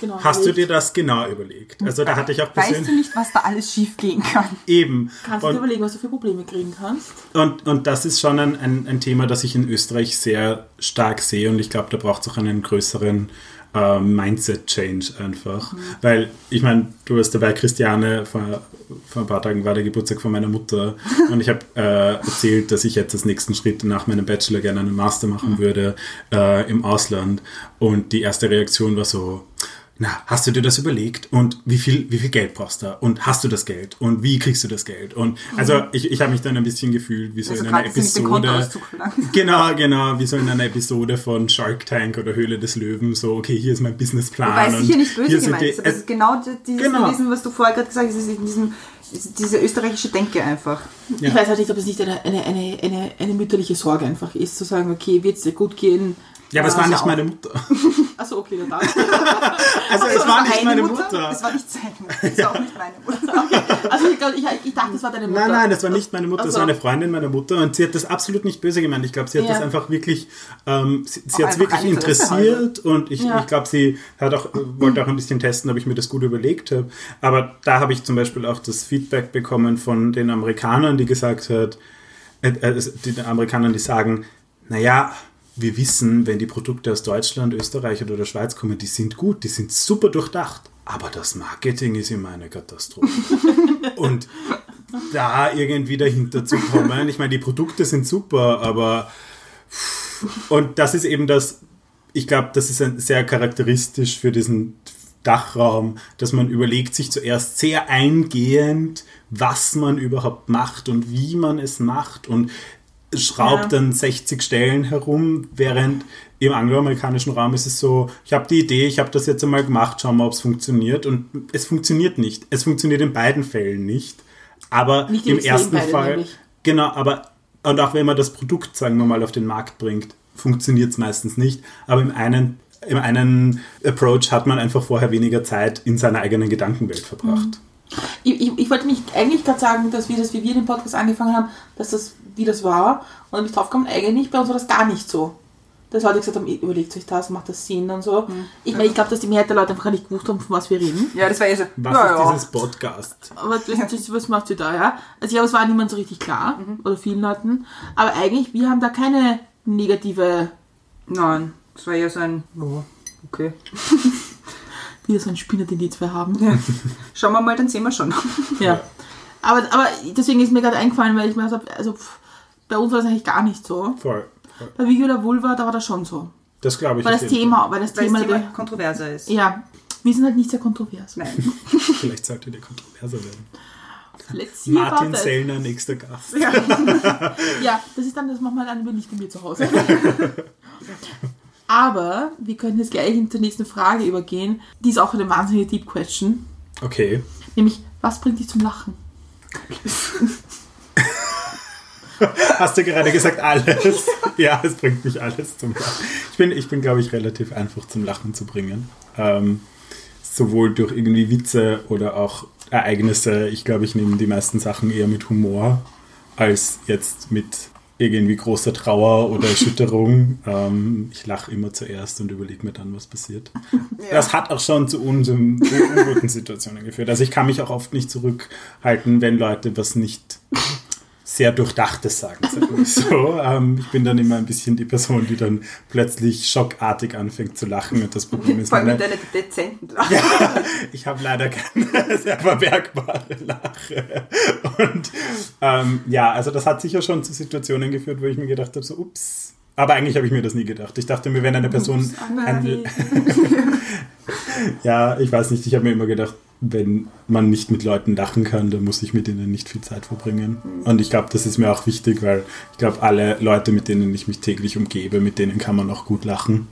genau hast du dir das genau überlegt? Also da hatte ich auch Weißt du nicht, was da alles schief gehen kann? eben. Kannst du dir Und, überlegen, was du für Probleme kriegen kannst? und, und das ist schon ein, ein, ein Thema, das ich in Österreich sehr stark sehe und ich glaube, da braucht es auch einen größeren äh, Mindset-Change einfach. Weil, ich meine, du warst dabei, Christiane, vor, vor ein paar Tagen war der Geburtstag von meiner Mutter. Und ich habe äh, erzählt, dass ich jetzt als nächsten Schritt nach meinem Bachelor gerne einen Master machen würde äh, im Ausland. Und die erste Reaktion war so, na, hast du dir das überlegt? Und wie viel, wie viel Geld brauchst du? Und hast du das Geld? Und wie kriegst du das Geld? Und also ich, ich habe mich dann ein bisschen gefühlt, wie so Also in einer Episode. Verlangen. Genau, genau, wie so in einer Episode von Shark Tank oder Höhle des Löwen, so, okay, hier ist mein Businessplan. Wobei es und sicher nicht böse hier gemeint ist, aber es ist genau die- dieses Genau. gewesen, was du vorher gerade gesagt hast, ist in diesem, diese österreichische Denke einfach. Ja. Ich weiß halt nicht, ob es nicht eine, eine, eine, eine, mütterliche Sorge einfach ist, zu sagen, okay, wird es dir gut gehen? ja, aber es Äh, war ja nicht meine Mutter. Achso, okay, dann da. Also es war nicht Eine meine Mutter? Es war nicht seine Mutter. Es war auch nicht meine Mutter. Also ich, glaub, ich, dachte, das war deine Mutter. Nein, nein, das war nicht meine Mutter, so. war eine Freundin meiner Mutter und sie hat das absolut nicht böse gemeint. Ich glaube, sie hat das einfach wirklich, ähm, sie, hat es einfach wirklich interessiert und ich, ich glaube, sie hat auch, wollte auch ein bisschen testen, ob ich mir das gut überlegt habe. Aber da habe ich zum Beispiel auch das Feedback bekommen von den Amerikanern, die gesagt hat, äh, äh, die Amerikanern, die sagen, naja, wir wissen, wenn die Produkte aus Deutschland, Österreich oder der Schweiz kommen, die sind gut, die sind super durchdacht. Aber das Marketing ist immer eine Katastrophe. Und da irgendwie dahinter zu kommen, ich meine, die Produkte sind super, aber und das ist eben das, ich glaube, das ist ein, sehr charakteristisch für diesen Dachraum, dass man überlegt sich zuerst sehr eingehend, was man überhaupt macht und wie man es macht und schraubt Ja. dann 60 Stellen herum, während im angloamerikanischen Raum ist es so, ich habe die Idee, ich habe das jetzt einmal gemacht, schauen wir, ob es funktioniert und es funktioniert nicht. Es funktioniert in beiden Fällen nicht, aber Nicht im ersten Fall, nämlich. genau, aber und auch wenn man das Produkt, sagen wir mal, auf den Markt bringt, funktioniert es meistens nicht, aber im einen im einen Approach hat man einfach vorher weniger Zeit in seiner eigenen Gedankenwelt verbracht. Ich, ich, ich wollte mich eigentlich gerade sagen, dass wir das, wie wir den Podcast angefangen haben, dass das, wie das war. Und dann bin ich draufgekommen, eigentlich bei uns war das gar nicht so. Dass Leute gesagt haben, überlegt euch das, macht das Sinn und so. Ich meine, ich glaube, dass die Mehrheit der Leute einfach gar nicht gewusst haben, von was wir reden. Ja, das war eh so. Was ja, ist ja. dieses Podcast? Aber das, das, was macht sie da, ja? Also glaube, es war niemand so richtig klar. Oder vielen Leuten. Aber eigentlich, wir haben da keine negative, Nein, das war eher so ein. Ja, okay. wieder so ein Spinner, den die zwei haben. Schauen wir mal, dann sehen wir schon. Ja. Aber, aber deswegen ist mir gerade eingefallen, weil ich mir gesagt habe, also pff, bei uns war das eigentlich gar nicht so. Voll. voll. Bei Video oder Vulva, da war das schon so. Das glaube ich. Weil das Thema, weil das Weil Thema, das Thema kontroverser ist. ja, wir sind halt nicht sehr kontrovers. Nein. Vielleicht sollte der kontroverser werden. Let's see Martin. Sellner, nächster Gast. Ja, das ist dann, das machen wir dann aber nicht bei mir zu Hause. Aber wir können jetzt gleich zur nächsten Frage übergehen. Die ist auch eine wahnsinnige Deep Question. Okay. Nämlich, was bringt dich zum Lachen? Hast du gerade gesagt, alles? ja, es bringt mich alles zum Lachen. Ich bin, ich bin glaube ich, relativ einfach zum Lachen zu bringen. Ähm, sowohl durch irgendwie Witze oder auch Ereignisse. Ich glaube, ich nehme die meisten Sachen eher mit Humor als jetzt mit irgendwie großer Trauer oder Erschütterung. ähm, ich lache immer zuerst und überlege mir dann, was passiert. Das hat auch schon zu unguten Situationen geführt. Also ich kann mich auch oft nicht zurückhalten, wenn Leute was nicht sehr durchdachtes sagen. so. ähm, ich bin dann immer ein bisschen die Person, die dann plötzlich schockartig anfängt zu lachen. Und das Problem ist, Vor allem mit meine, deiner dezenten Lache. ich habe leider keine sehr verbergbare Lache. Und ähm, ja, also das hat sicher schon zu Situationen geführt, wo ich mir gedacht habe, so ups. Aber eigentlich habe ich mir das nie gedacht. Ich dachte mir, wenn eine Person... Ein, ja, ich weiß nicht, ich habe mir immer gedacht, wenn man nicht mit Leuten lachen kann, dann muss ich mit ihnen nicht viel Zeit verbringen. Und ich glaube, das ist mir auch wichtig, weil ich glaube, alle Leute, mit denen ich mich täglich umgebe, mit denen kann man auch gut lachen.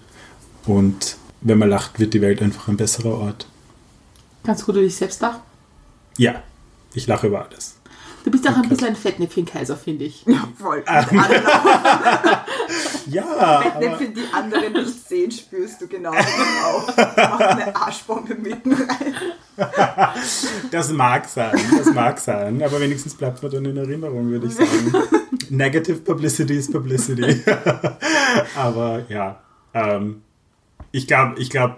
Und wenn man lacht, wird die Welt einfach ein besserer Ort. Kannst du gut über dich selbst lachen? Ja, ich lache über alles. Du bist auch ein bisschen ein Fettnäpfchen-Kaiser, finde ich. Ja, voll. Ähm. Ja, Fettnäpfe, aber, die andere nicht sehen, spürst du genau auch. Mach eine Arschbombe mitten rein. das mag sein, das mag sein, aber wenigstens bleibt man dann in Erinnerung, würde ich sagen. Negative Publicity ist Publicity. aber ja, ähm, ich glaube, ich glaube,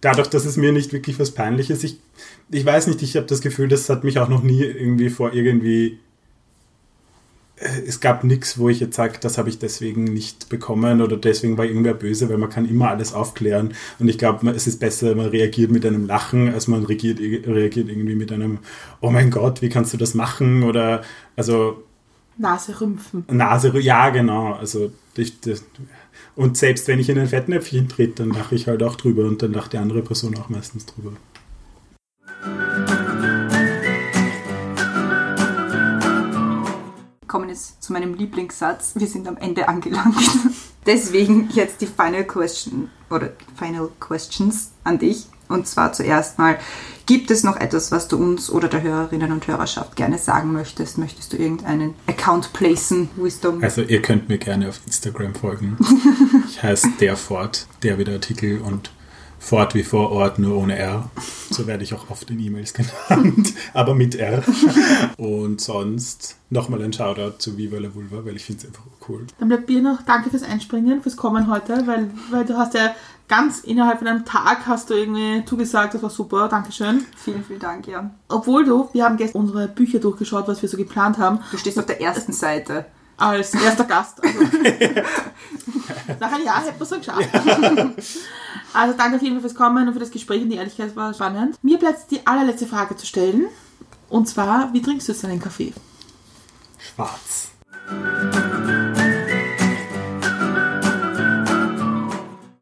dadurch, dass es mir nicht wirklich was Peinliches, ich, ich weiß nicht, ich habe das Gefühl, das hat mich auch noch nie irgendwie vor irgendwie es gab nichts, wo ich jetzt sage, das habe ich deswegen nicht bekommen oder deswegen war irgendwer böse, weil man kann immer alles aufklären. Und ich glaube, es ist besser, man reagiert mit einem Lachen, als man reagiert, reagiert irgendwie mit einem, oh mein Gott, wie kannst du das machen? Oder also Nase rümpfen. Nase, ja genau. Also ich, das, und selbst wenn ich in ein Fettnäpfchen trete, dann lache ich halt auch drüber und dann lacht die andere Person auch meistens drüber. Kommen jetzt zu meinem Lieblingssatz. Wir sind am Ende angelangt. Deswegen jetzt die Final Question oder Final Questions an dich. Und zwar zuerst mal, gibt es noch etwas, was du uns oder der Hörerinnen und Hörerschaft gerne sagen möchtest? Möchtest du irgendeinen Account placen, Wisdom? Also ihr könnt mir gerne auf Instagram folgen. Ich heiße der Fort, der wieder Artikel und Fort wie vor Ort, nur ohne R. So werde ich auch oft in E-Mails genannt, aber mit R. Und sonst nochmal ein Shoutout zu Viva la Vulva, weil ich finde es einfach cool. Dann bleibt mir noch danke fürs Einspringen, fürs Kommen heute, weil, weil du hast ja ganz innerhalb von einem Tag hast du irgendwie zugesagt, das war super, Dankeschön. Vielen, vielen Dank, ja. Obwohl du, wir haben gestern unsere Bücher durchgeschaut, was wir so geplant haben, Du stehst auf der ersten Seite. Als erster Gast. Also, nach einem Jahr hätten wir es geschafft. Also danke auf jeden Fall fürs Kommen und für das Gespräch und die Ehrlichkeit war spannend. Mir bleibt die allerletzte Frage zu stellen. Und zwar, wie trinkst du jetzt deinen Kaffee? Schwarz.